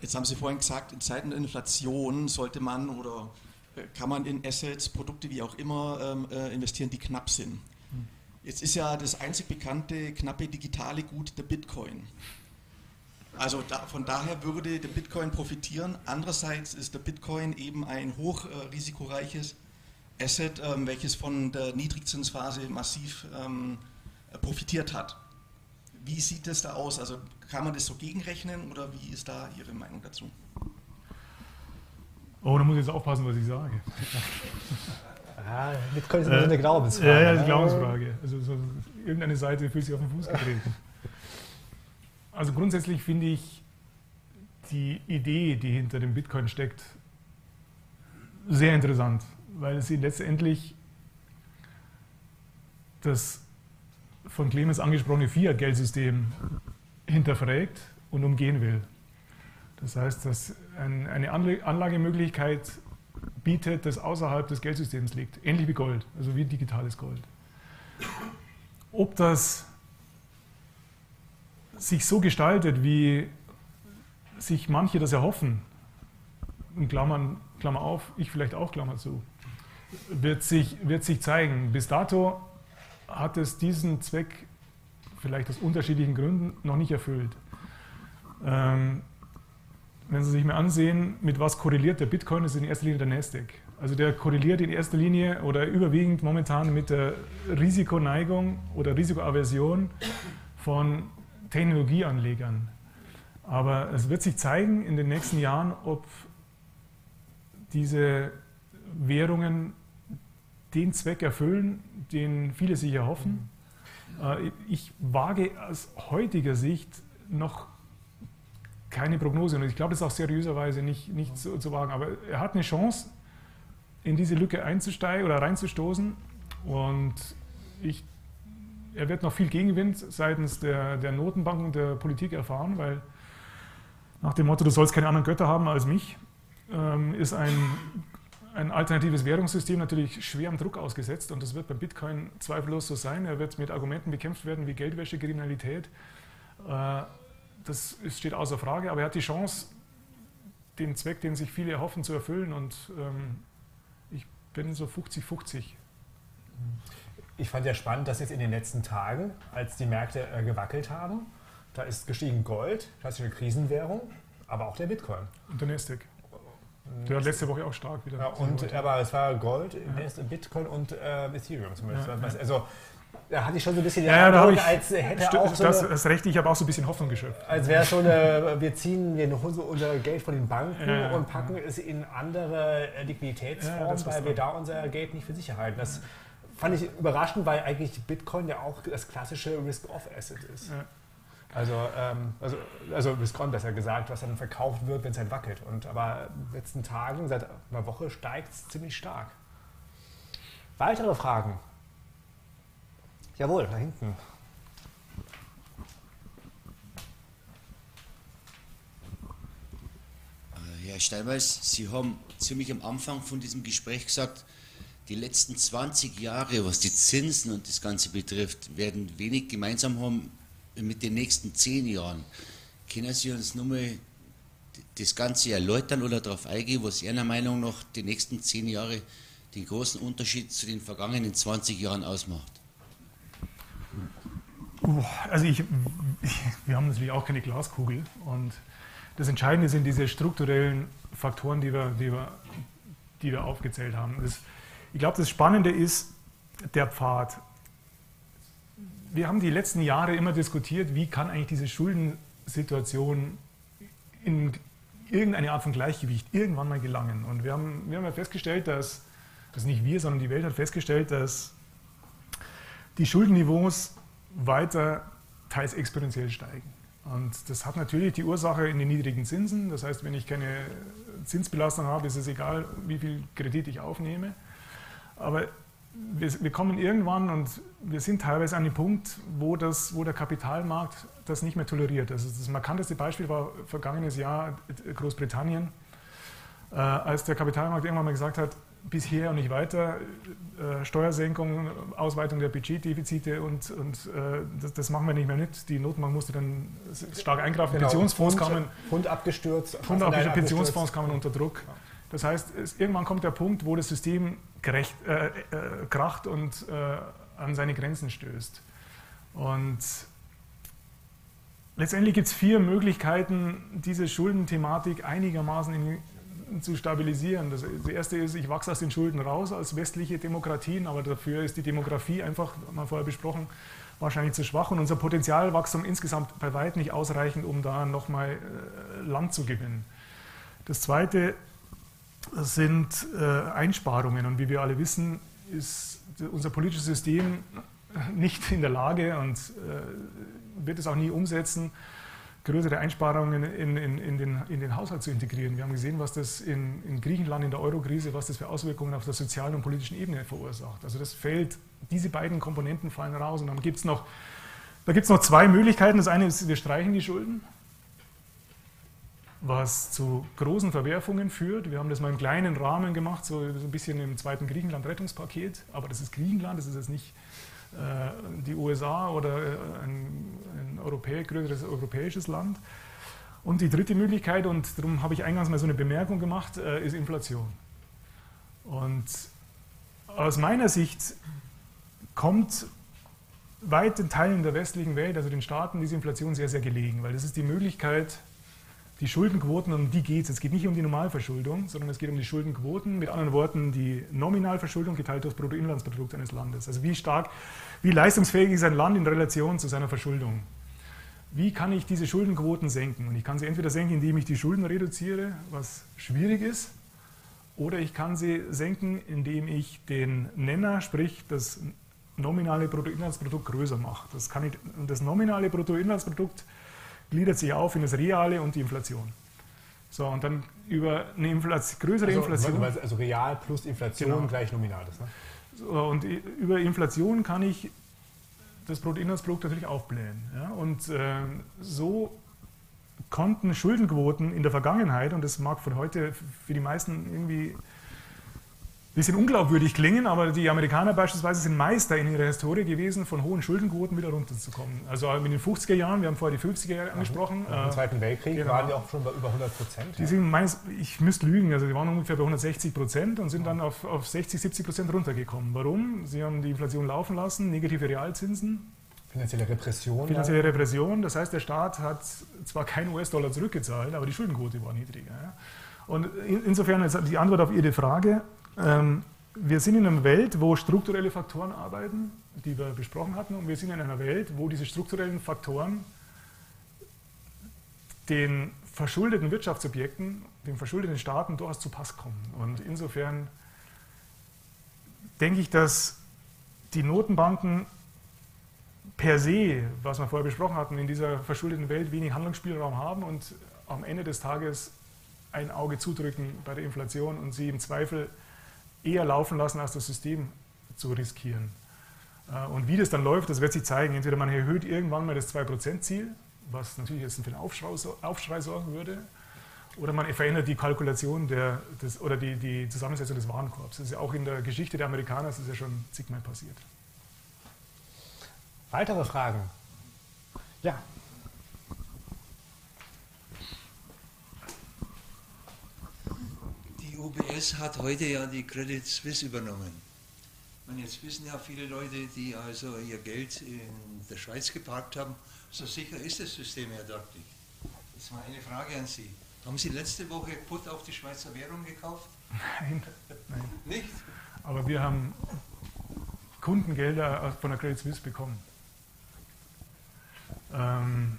Jetzt haben Sie vorhin gesagt, in Zeiten der Inflation sollte man oder äh, kann man in Assets, Produkte wie auch immer ähm, äh, investieren, die knapp sind. Hm. Jetzt ist ja das einzig bekannte knappe digitale Gut der Bitcoin. Also da, von daher würde der Bitcoin profitieren. Andererseits ist der Bitcoin eben ein hochrisikoreiches äh, Asset, ähm, welches von der Niedrigzinsphase massiv ähm, profitiert hat. Wie sieht das da aus? Also kann man das so gegenrechnen oder wie ist da Ihre Meinung dazu? Oh, da muss ich jetzt aufpassen, was ich sage. Ja, Bitcoin ist eine Glaubensfrage. Ja, ja, eine ne? Glaubensfrage. Also so, irgendeine Seite fühlt sich auf den Fuß getreten. Also grundsätzlich finde ich die Idee, die hinter dem Bitcoin steckt, sehr interessant, weil sie letztendlich das von Clemens angesprochene Fiat-Geldsystem hinterfragt und umgehen will. Das heißt, dass eine Anlagemöglichkeit bietet, das außerhalb des Geldsystems liegt, ähnlich wie Gold, also wie digitales Gold. Ob das sich so gestaltet, wie sich manche das erhoffen, in Klammern, Klammer auf, ich vielleicht auch, Klammer zu, wird sich, wird sich zeigen. Bis dato hat es diesen Zweck vielleicht aus unterschiedlichen Gründen noch nicht erfüllt. Ähm, wenn Sie sich mal ansehen, mit was korreliert der Bitcoin, ist in erster Linie der Nasdaq. Also der korreliert in erster Linie oder überwiegend momentan mit der Risikoneigung oder Risikoaversion von Technologieanlegern. Aber es wird sich zeigen in den nächsten Jahren, ob diese Währungen den Zweck erfüllen, den viele sich erhoffen. Äh, ich wage aus heutiger Sicht noch keine Prognose und ich glaube, das ist auch seriöserweise nicht, nicht zu, zu wagen. Aber er hat eine Chance, in diese Lücke einzusteigen oder reinzustoßen und ich, er wird noch viel Gegenwind seitens der, der Notenbanken und der Politik erfahren, weil nach dem Motto, du sollst keine anderen Götter haben als mich, ähm, ist ein, ein alternatives Währungssystem natürlich schwerem Druck ausgesetzt und das wird beim Bitcoin zweifellos so sein. Er wird mit Argumenten bekämpft werden wie Geldwäsche, Kriminalität. Äh, das steht außer Frage, aber er hat die Chance, den Zweck, den sich viele erhoffen, zu erfüllen und ähm, ich bin so 50-50. Ich fand ja spannend, dass jetzt in den letzten Tagen, als die Märkte äh, gewackelt haben, da ist gestiegen Gold, klassische Krisenwährung, aber auch der Bitcoin. Und der Nasdaq. Der hat letzte Woche auch stark wieder. Ja, und, aber es war Gold, ja. Bitcoin und äh, Ethereum zumindest. Ja, also da hatte ich schon so ein bisschen den ja, Eindruck, als hätte auch so das, eine, das recht, ich habe auch so ein bisschen Hoffnung geschöpft. Als wäre so eine, wir ziehen wir unser Geld von den Banken ja, und packen es in andere Liquiditätsformen, weil wir da unser Geld nicht für sicher halten. Das fand ich überraschend, weil eigentlich Bitcoin ja auch das klassische Risk-Off-Asset ist. Also, ähm, also, also Risk-On besser gesagt, was dann verkauft wird, wenn es halt wackelt. Und, aber in den letzten Tagen, seit einer Woche, steigt es ziemlich stark. Weitere Fragen? Jawohl, da hinten. Äh, Herr Steinweiß, Sie haben ziemlich am Anfang von diesem Gespräch gesagt, die letzten 20 Jahre, was die Zinsen und das Ganze betrifft, werden wenig gemeinsam haben mit den nächsten 10 Jahren. Können Sie uns nochmal das Ganze erläutern oder darauf eingehen, was Ihrer Meinung nach die nächsten 10 Jahre den großen Unterschied zu den vergangenen 20 Jahren ausmacht? Also ich, wir haben natürlich auch keine Glaskugel und das Entscheidende sind diese strukturellen Faktoren, die wir, die wir, die wir aufgezählt haben. Das, ich glaube, das Spannende ist der Pfad. Wir haben die letzten Jahre immer diskutiert, wie kann eigentlich diese Schuldensituation in irgendeine Art von Gleichgewicht irgendwann mal gelangen. Und wir haben, wir haben ja festgestellt, dass, also nicht wir, sondern die Welt hat festgestellt, dass die Schuldenniveaus weiter teils exponentiell steigen. Und das hat natürlich die Ursache in den niedrigen Zinsen. Das heißt, wenn ich keine Zinsbelastung habe, ist es egal, wie viel Kredit ich aufnehme. Aber wir, wir, kommen irgendwann und wir sind teilweise an dem Punkt, wo, das, wo der Kapitalmarkt das nicht mehr toleriert. Also das markanteste Beispiel war vergangenes Jahr Großbritannien, äh, als der Kapitalmarkt irgendwann mal gesagt hat, bisher und nicht weiter. Äh, Steuersenkung, Ausweitung der Budgetdefizite und, und äh, das, das, machen wir nicht mehr mit. Die Notenbank musste dann stark eingreifen. Genau. Pensionsfonds Pfund, kamen. Pfund abgestürzt. Pfund abgestürzt, Pensionsfonds kamen unter Druck. Das heißt, es, irgendwann kommt der Punkt, wo das System gerecht, äh, äh kracht und äh, an seine Grenzen stößt. Und letztendlich gibt es vier Möglichkeiten, diese Schuldenthematik einigermaßen in zu stabilisieren. Das, das, erste ist, ich wachse aus den Schulden raus als westliche Demokratien, aber dafür ist die Demografie einfach, haben wir vorher besprochen, wahrscheinlich zu schwach und unser Potenzialwachstum insgesamt bei weitem nicht ausreichend, um da nochmal äh, Land zu gewinnen. Das zweite sind äh, Einsparungen und wie wir alle wissen, ist unser politisches System nicht in der Lage und äh, wird es auch nie umsetzen, größere Einsparungen in, in, in, den, in den Haushalt zu integrieren. Wir haben gesehen, was das in, Griechenland in der Eurokrise, was das für Auswirkungen auf der sozialen und politischen Ebene verursacht. Also das fällt, diese beiden Komponenten fallen raus. Und dann gibt es noch, da gibt es noch zwei Möglichkeiten. Das eine ist, wir streichen die Schulden, was zu großen Verwerfungen führt. Wir haben das mal im kleinen Rahmen gemacht, so, ein bisschen im zweiten Griechenland-Rettungspaket. Aber das ist Griechenland, das ist jetzt nicht äh, die USA oder äh, ein, ein Europä größeres europäisches Land. Und die dritte Möglichkeit, und darum habe ich eingangs mal so eine Bemerkung gemacht, äh, ist Inflation. Und aus meiner Sicht kommt weiten Teilen der westlichen Welt, also den Staaten, diese Inflation sehr, sehr gelegen, weil das ist die Möglichkeit, die Schuldenquoten, um die geht es. Es geht nicht um die Normalverschuldung, sondern es geht um die Schuldenquoten. Mit anderen Worten, die Nominalverschuldung geteilt durch das Bruttoinlandsprodukt eines Landes. Also wie stark, wie leistungsfähig ist ein Land in Relation zu seiner Verschuldung. Wie kann ich diese Schuldenquoten senken? Und ich kann sie entweder senken, indem ich die Schulden reduziere, was schwierig ist, oder ich kann sie senken, indem ich den Nenner, sprich das nominale Bruttoinlandsprodukt größer mache. Das, kann ich, das nominale Bruttoinlandsprodukt gliedert sich auf in das Reale und die Inflation. So, und dann über eine Inflation, größere also, Inflation. Also real plus Inflation genau. gleich nominal. Ne? so, und über Inflation kann ich das Bruttoinlandsprodukt natürlich aufblähen. Ja? Und äh, so konnten Schuldenquoten in der Vergangenheit, und das mag von heute für die meisten irgendwie bisschen unglaubwürdig klingen, aber die Amerikaner beispielsweise sind Meister in ihrer Historie gewesen, von hohen Schuldenquoten wieder runterzukommen. Also in den 50er Jahren, wir haben vorher die 50er Jahre angesprochen. Im Zweiten Weltkrieg genau. waren die auch schon bei über 100 Prozent. Die sind meines, ich müsste lügen, also die waren ungefähr bei 160 Prozent und sind dann auf, auf 60, 70 Prozent runtergekommen. Warum? Sie haben die Inflation laufen lassen, negative Realzinsen. Finanzielle Repression. Finanzielle ja. Repression, das heißt, der Staat hat zwar keinen US-Dollar zurückgezahlt, aber die Schuldenquote war niedriger. Ja. Und insofern ist die Antwort auf Ihre Frage, wir sind in einer Welt, wo strukturelle Faktoren arbeiten, die wir besprochen hatten, und wir sind in einer Welt, wo diese strukturellen Faktoren den verschuldeten Wirtschaftsobjekten, den verschuldeten Staaten durchaus zu Pass kommen. Und insofern denke ich, dass die Notenbanken per se, was wir vorher besprochen hatten, in dieser verschuldeten Welt wenig Handlungsspielraum haben und am Ende des Tages ein Auge zudrücken bei der Inflation und sie im Zweifel eher laufen lassen, als das System zu riskieren. Äh, und wie das dann läuft, das wird sich zeigen. Entweder man erhöht irgendwann mal das 2%-Ziel, was natürlich jetzt für einen Aufschrei, Aufschrei, sorgen würde, oder man verändert die Kalkulation der, des, oder die, die Zusammensetzung des Warenkorbs. Das ist ja auch in der Geschichte der Amerikaner das ist ja schon zigmal passiert. Weitere Fragen? Ja. UBS hat heute ja die Credit Suisse übernommen. Und jetzt wissen ja viele Leute, die also ihr Geld in der Schweiz geparkt haben, so sicher ist das System ja dort nicht. Jetzt mal eine Frage an Sie. Haben Sie letzte Woche Put auf die Schweizer Währung gekauft? Nein. Nein. Nicht? Aber wir haben Kundengelder von der Credit Suisse bekommen. Ähm,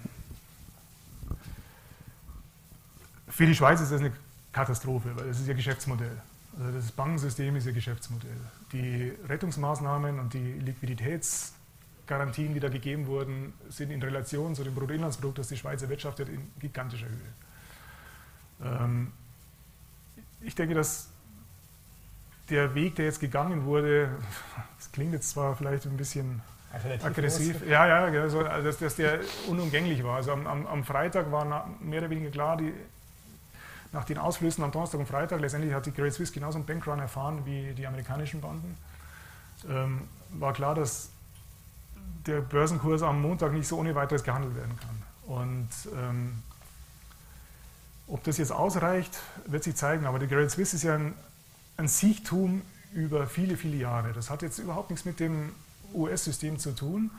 für die Schweiz ist das eine Katastrophe, weil das ist ihr Geschäftsmodell. Also das Bankensystem ist ihr Geschäftsmodell. Die Rettungsmaßnahmen und die Liquiditätsgarantien, die da gegeben wurden, sind in Relation zu dem Bruttoinlandsprodukt, das die Schweiz erwirtschaftet, in gigantischer Höhe. Ähm, ich denke, dass der Weg, der jetzt gegangen wurde, das klingt jetzt zwar vielleicht ein bisschen aggressiv, ja, ja, also, dass, der unumgänglich war. Also am, am, am Freitag war mehr oder weniger klar, die nach den Ausflüssen am Donnerstag und Freitag, letztendlich hat die Credit Suisse genauso einen Bankrun erfahren wie die amerikanischen Banken, ähm, war klar, dass der Börsenkurs am Montag nicht so ohne weiteres gehandelt werden kann. Und ähm, ob das jetzt ausreicht, wird sich zeigen. Aber die Credit Suisse ist ja ein, ein Siechtum über viele, viele Jahre. Das hat jetzt überhaupt nichts mit dem US-System zu tun,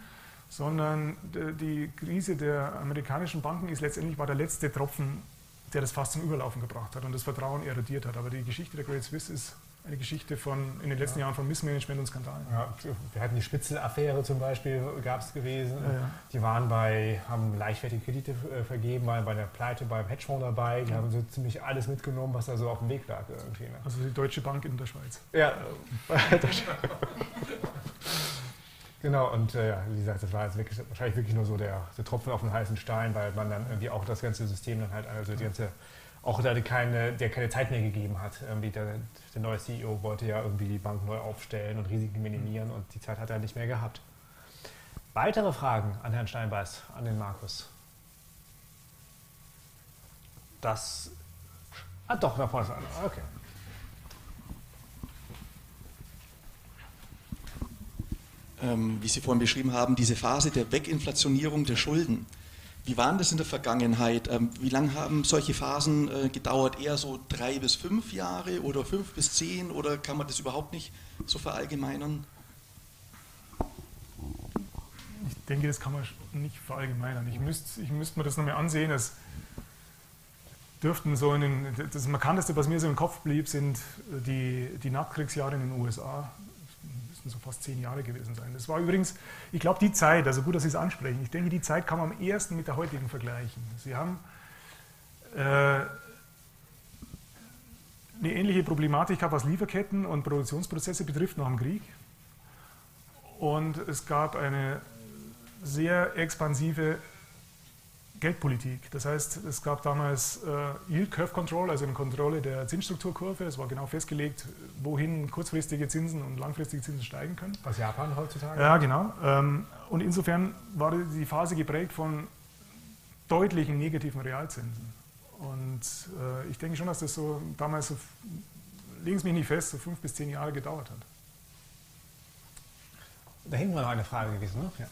sondern die Krise der amerikanischen Banken ist letztendlich war der letzte Tropfen der das fast zum Überlaufen gebracht hat und das Vertrauen erodiert hat. Aber die Geschichte der Great Swiss ist eine Geschichte von in den letzten ja. Jahren von Missmanagement und Skandalen. Ja, wir hatten die Spitzel-Affäre zum Beispiel, gab es gewesen. Ja, die waren bei, haben leichtfertige Kredite äh, vergeben, waren bei der Pleite beim Hedgefonds dabei. Die haben so ziemlich alles mitgenommen, was da so auf dem Weg lag. Irgendwie, ne? Also die Deutsche Bank in der Schweiz. Ja. Genau, und äh, wie gesagt, das war jetzt wirklich, wahrscheinlich wirklich nur so der, der, Tropfen auf den heißen Stein, weil man dann irgendwie auch das ganze System dann halt, also die ganze, auch da keine, der keine Zeit mehr gegeben hat. Irgendwie der, der neue CEO wollte ja irgendwie die Bank neu aufstellen und Risiken minimieren und die Zeit hat er nicht mehr gehabt. Weitere Fragen an Herrn Steinbeiß, an den Markus? Das. Ah, doch, da vorne. Okay. Ähm, wie Sie vorhin beschrieben haben, diese Phase der Weginflationierung der Schulden, Wie waren das in der Vergangenheit? Ähm, wie lange haben solche Phasen äh, gedauert? Eher so drei bis fünf Jahre oder fünf bis zehn oder kann man das überhaupt nicht so verallgemeinern? Ich denke, das kann man nicht verallgemeinern. Ich müsste ich müsst mir das nochmal ansehen. Es dürften so in den, das Markanteste, was mir so im Kopf blieb, sind die, die Nachkriegsjahre in den USA müssten so fast zehn Jahre gewesen sein. Das war übrigens, ich glaube, die Zeit, also gut, dass Sie es ansprechen, ich denke, die Zeit kann man am ersten mit der heutigen vergleichen. Sie haben äh, eine ähnliche Problematik gehabt, was Lieferketten und Produktionsprozesse betrifft, nach dem Krieg. Und es gab eine sehr expansive Geldpolitik. Das heißt, es gab damals äh, Yield Curve Control, also eine Kontrolle der Zinsstrukturkurve. Es war genau festgelegt, wohin kurzfristige Zinsen und langfristige Zinsen steigen können. Was Japan heutzutage? Ja, genau. Ähm, und insofern war die Phase geprägt von deutlichen negativen Realzinsen. Und äh, ich denke schon, dass das so damals, so, legen Sie mich nicht fest, so fünf bis zehn Jahre gedauert hat. Da hinten war noch eine Frage gewesen, ne? Ja.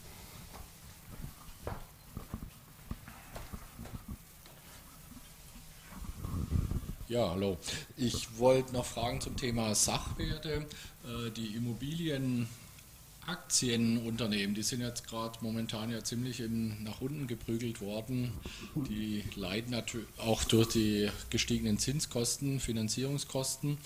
Ja, hallo. Ich wollte noch fragen zum Thema Sachwerte. Äh, die Immobilienaktienunternehmen, die sind jetzt gerade momentan ja ziemlich in, nach unten geprügelt worden. Die leiden natürlich auch durch die gestiegenen Zinskosten, Finanzierungskosten.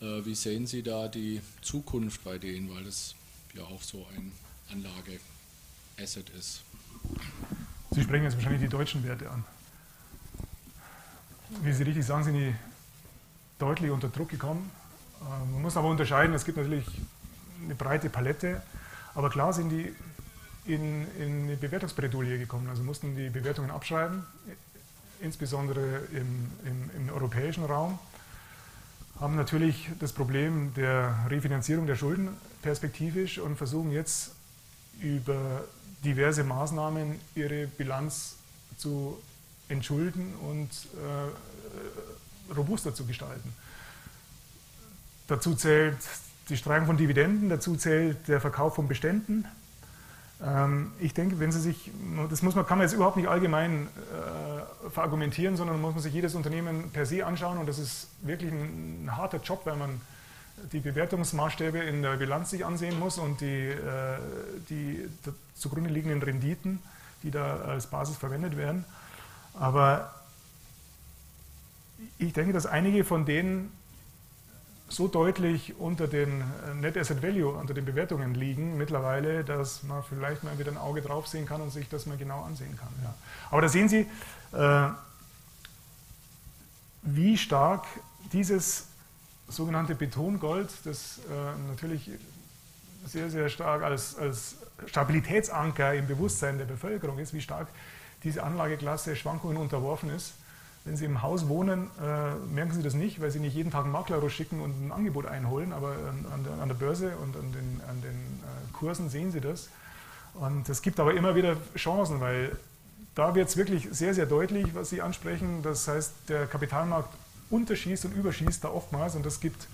Äh, wie sehen Sie da die Zukunft bei denen, weil das ja auch so ein Anlage-Asset ist? Sie sprechen jetzt wahrscheinlich die deutschen Werte an wie Sie richtig sagen, sind die deutlich unter Druck gekommen. Ähm, man muss aber unterscheiden, es gibt natürlich eine breite Palette, aber klar sind die in, in eine Bewertungsbredouille gekommen, also mussten die Bewertungen abschreiben, insbesondere im, im, im europäischen Raum, haben natürlich das Problem der Refinanzierung der Schulden perspektivisch und versuchen jetzt über diverse Maßnahmen ihre Bilanz zu entschulden und äh, robuster zu gestalten. Dazu zählt die Streichung von Dividenden, dazu zählt der Verkauf von Beständen. Ähm, ich denke, wenn Sie sich, das muss man, kann man jetzt überhaupt nicht allgemein äh, verargumentieren, sondern muss man sich jedes Unternehmen per se anschauen und das ist wirklich ein, ein harter Job, weil man die Bewertungsmaßstäbe in der Bilanz sich ansehen muss und die, äh, die zugrunde liegenden Renditen, die da als Basis verwendet werden. Aber ich denke, dass einige von denen so deutlich unter den Net Asset Value, unter den Bewertungen liegen mittlerweile, dass man vielleicht mal wieder ein Auge drauf sehen kann und sich das mal genau ansehen kann. Ja. Aber da sehen Sie, äh, wie stark dieses sogenannte Betongold, das äh, natürlich sehr, sehr stark als, als Stabilitätsanker im Bewusstsein der Bevölkerung ist, wie stark diese Anlageklasse Schwankungen unterworfen ist. Wenn Sie im Haus wohnen, äh, merken Sie das nicht, weil Sie nicht jeden Tag einen Makler schicken und ein Angebot einholen, aber an, der, an der, Börse und an den, an den äh, Kursen sehen Sie das. Und es gibt aber immer wieder Chancen, weil da wird es wirklich sehr, sehr deutlich, was Sie ansprechen. Das heißt, der Kapitalmarkt unterschießt und überschießt da oftmals und das gibt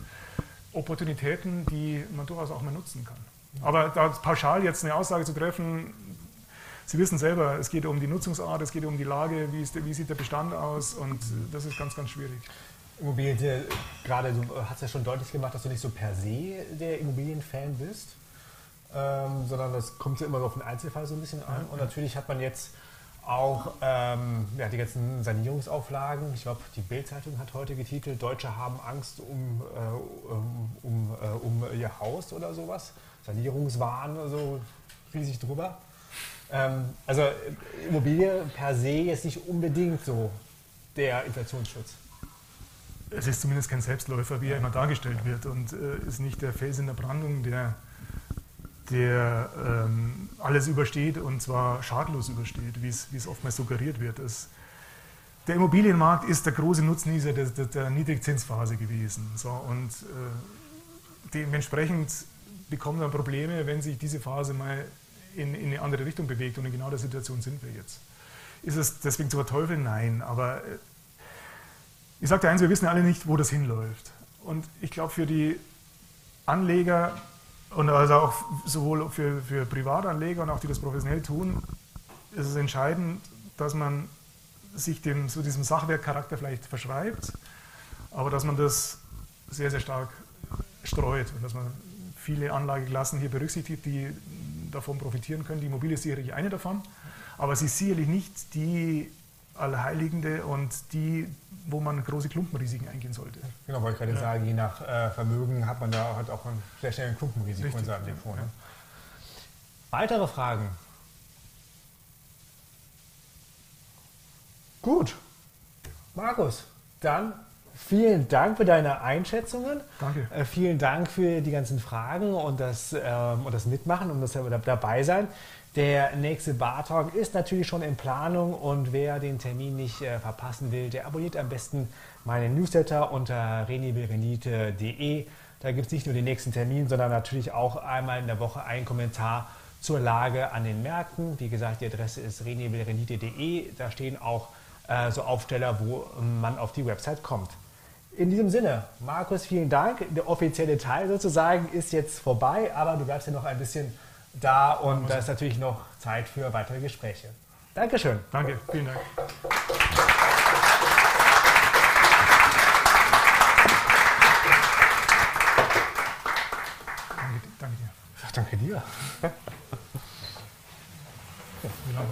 Opportunitäten, die man durchaus auch mal nutzen kann. Aber da pauschal jetzt eine Aussage zu treffen, Sie wissen selber, es geht um die Nutzungsart, es geht um die Lage, wie, ist, wie sieht der Bestand aus und das ist ganz, ganz schwierig. Immobilien, gerade du hast ja schon deutlich gemacht, dass du nicht so per se der Immobilienfan bist, ähm, sondern das kommt ja immer auf den Einzelfall so ein bisschen an. Und natürlich hat man jetzt auch ähm, ja, die ganzen Sanierungsauflagen. Ich glaube, die Bild-Zeitung hat heute getitelt, Deutsche haben Angst um, äh, um, um, äh, um, ihr Haus oder sowas. Sanierungswahn oder so, riesig drüber. Ähm, also Immobilie per se ist nicht unbedingt so der Inflationsschutz. Es ist zumindest kein Selbstläufer, wie er immer dargestellt wird und äh, ist nicht der Fels in der Brandung, der, der ähm, alles übersteht und zwar schadlos übersteht, wie es, oftmals suggeriert wird. Es, der Immobilienmarkt ist der große Nutznießer der, der, der Niedrigzinsphase gewesen. So, und äh, dementsprechend bekommt man Probleme, wenn sich diese Phase mal in, in, eine andere Richtung bewegt und in genau der Situation sind wir jetzt. Ist es deswegen zu verteufeln? Nein, aber äh, ich sage dir eins, wir wissen alle nicht, wo das hinläuft. Und ich glaube, für die Anleger und also auch sowohl für, für Privatanleger und auch die das professionell tun, ist es entscheidend, dass man sich dem, so diesem Sachwerkcharakter vielleicht verschreibt, aber dass man das sehr, sehr stark streut und dass man viele Anlageklassen hier berücksichtigt, die davon profitieren können. Die Immobilie ist sicherlich eine davon, aber sie ist sicherlich nicht die Allheiligende und die, wo man große Klumpenrisiken eingehen sollte. Genau, wollte ich gerade Ja. sagen, je nach äh, Vermögen hat man da halt auch ein sehr schnell ein Klumpenrisiko in seinem Depot. ja. Ne? Weitere Fragen? Gut. Markus, dann vielen Dank für deine Einschätzungen. Danke. Äh, vielen Dank für die ganzen Fragen und das, ähm, und das Mitmachen und das dabei sein. Der nächste Bar Talk ist natürlich schon in Planung und wer den Termin nicht äh, verpassen will, der abonniert am besten meinen Newsletter unter renibelrenite.de. Da gibt es nicht nur den nächsten Termin, sondern natürlich auch einmal in der Woche einen Kommentar zur Lage an den Märkten. Wie gesagt, die Adresse ist renibelrenite.de. Da stehen auch äh, so Aufsteller, wo man auf die Website kommt. In diesem Sinne, Markus, vielen Dank. Der offizielle Teil sozusagen ist jetzt vorbei, aber du bleibst ja noch ein bisschen da und da ist natürlich noch Zeit für weitere Gespräche. Dankeschön. Danke, vielen Dank. Danke, danke dir. Danke dir.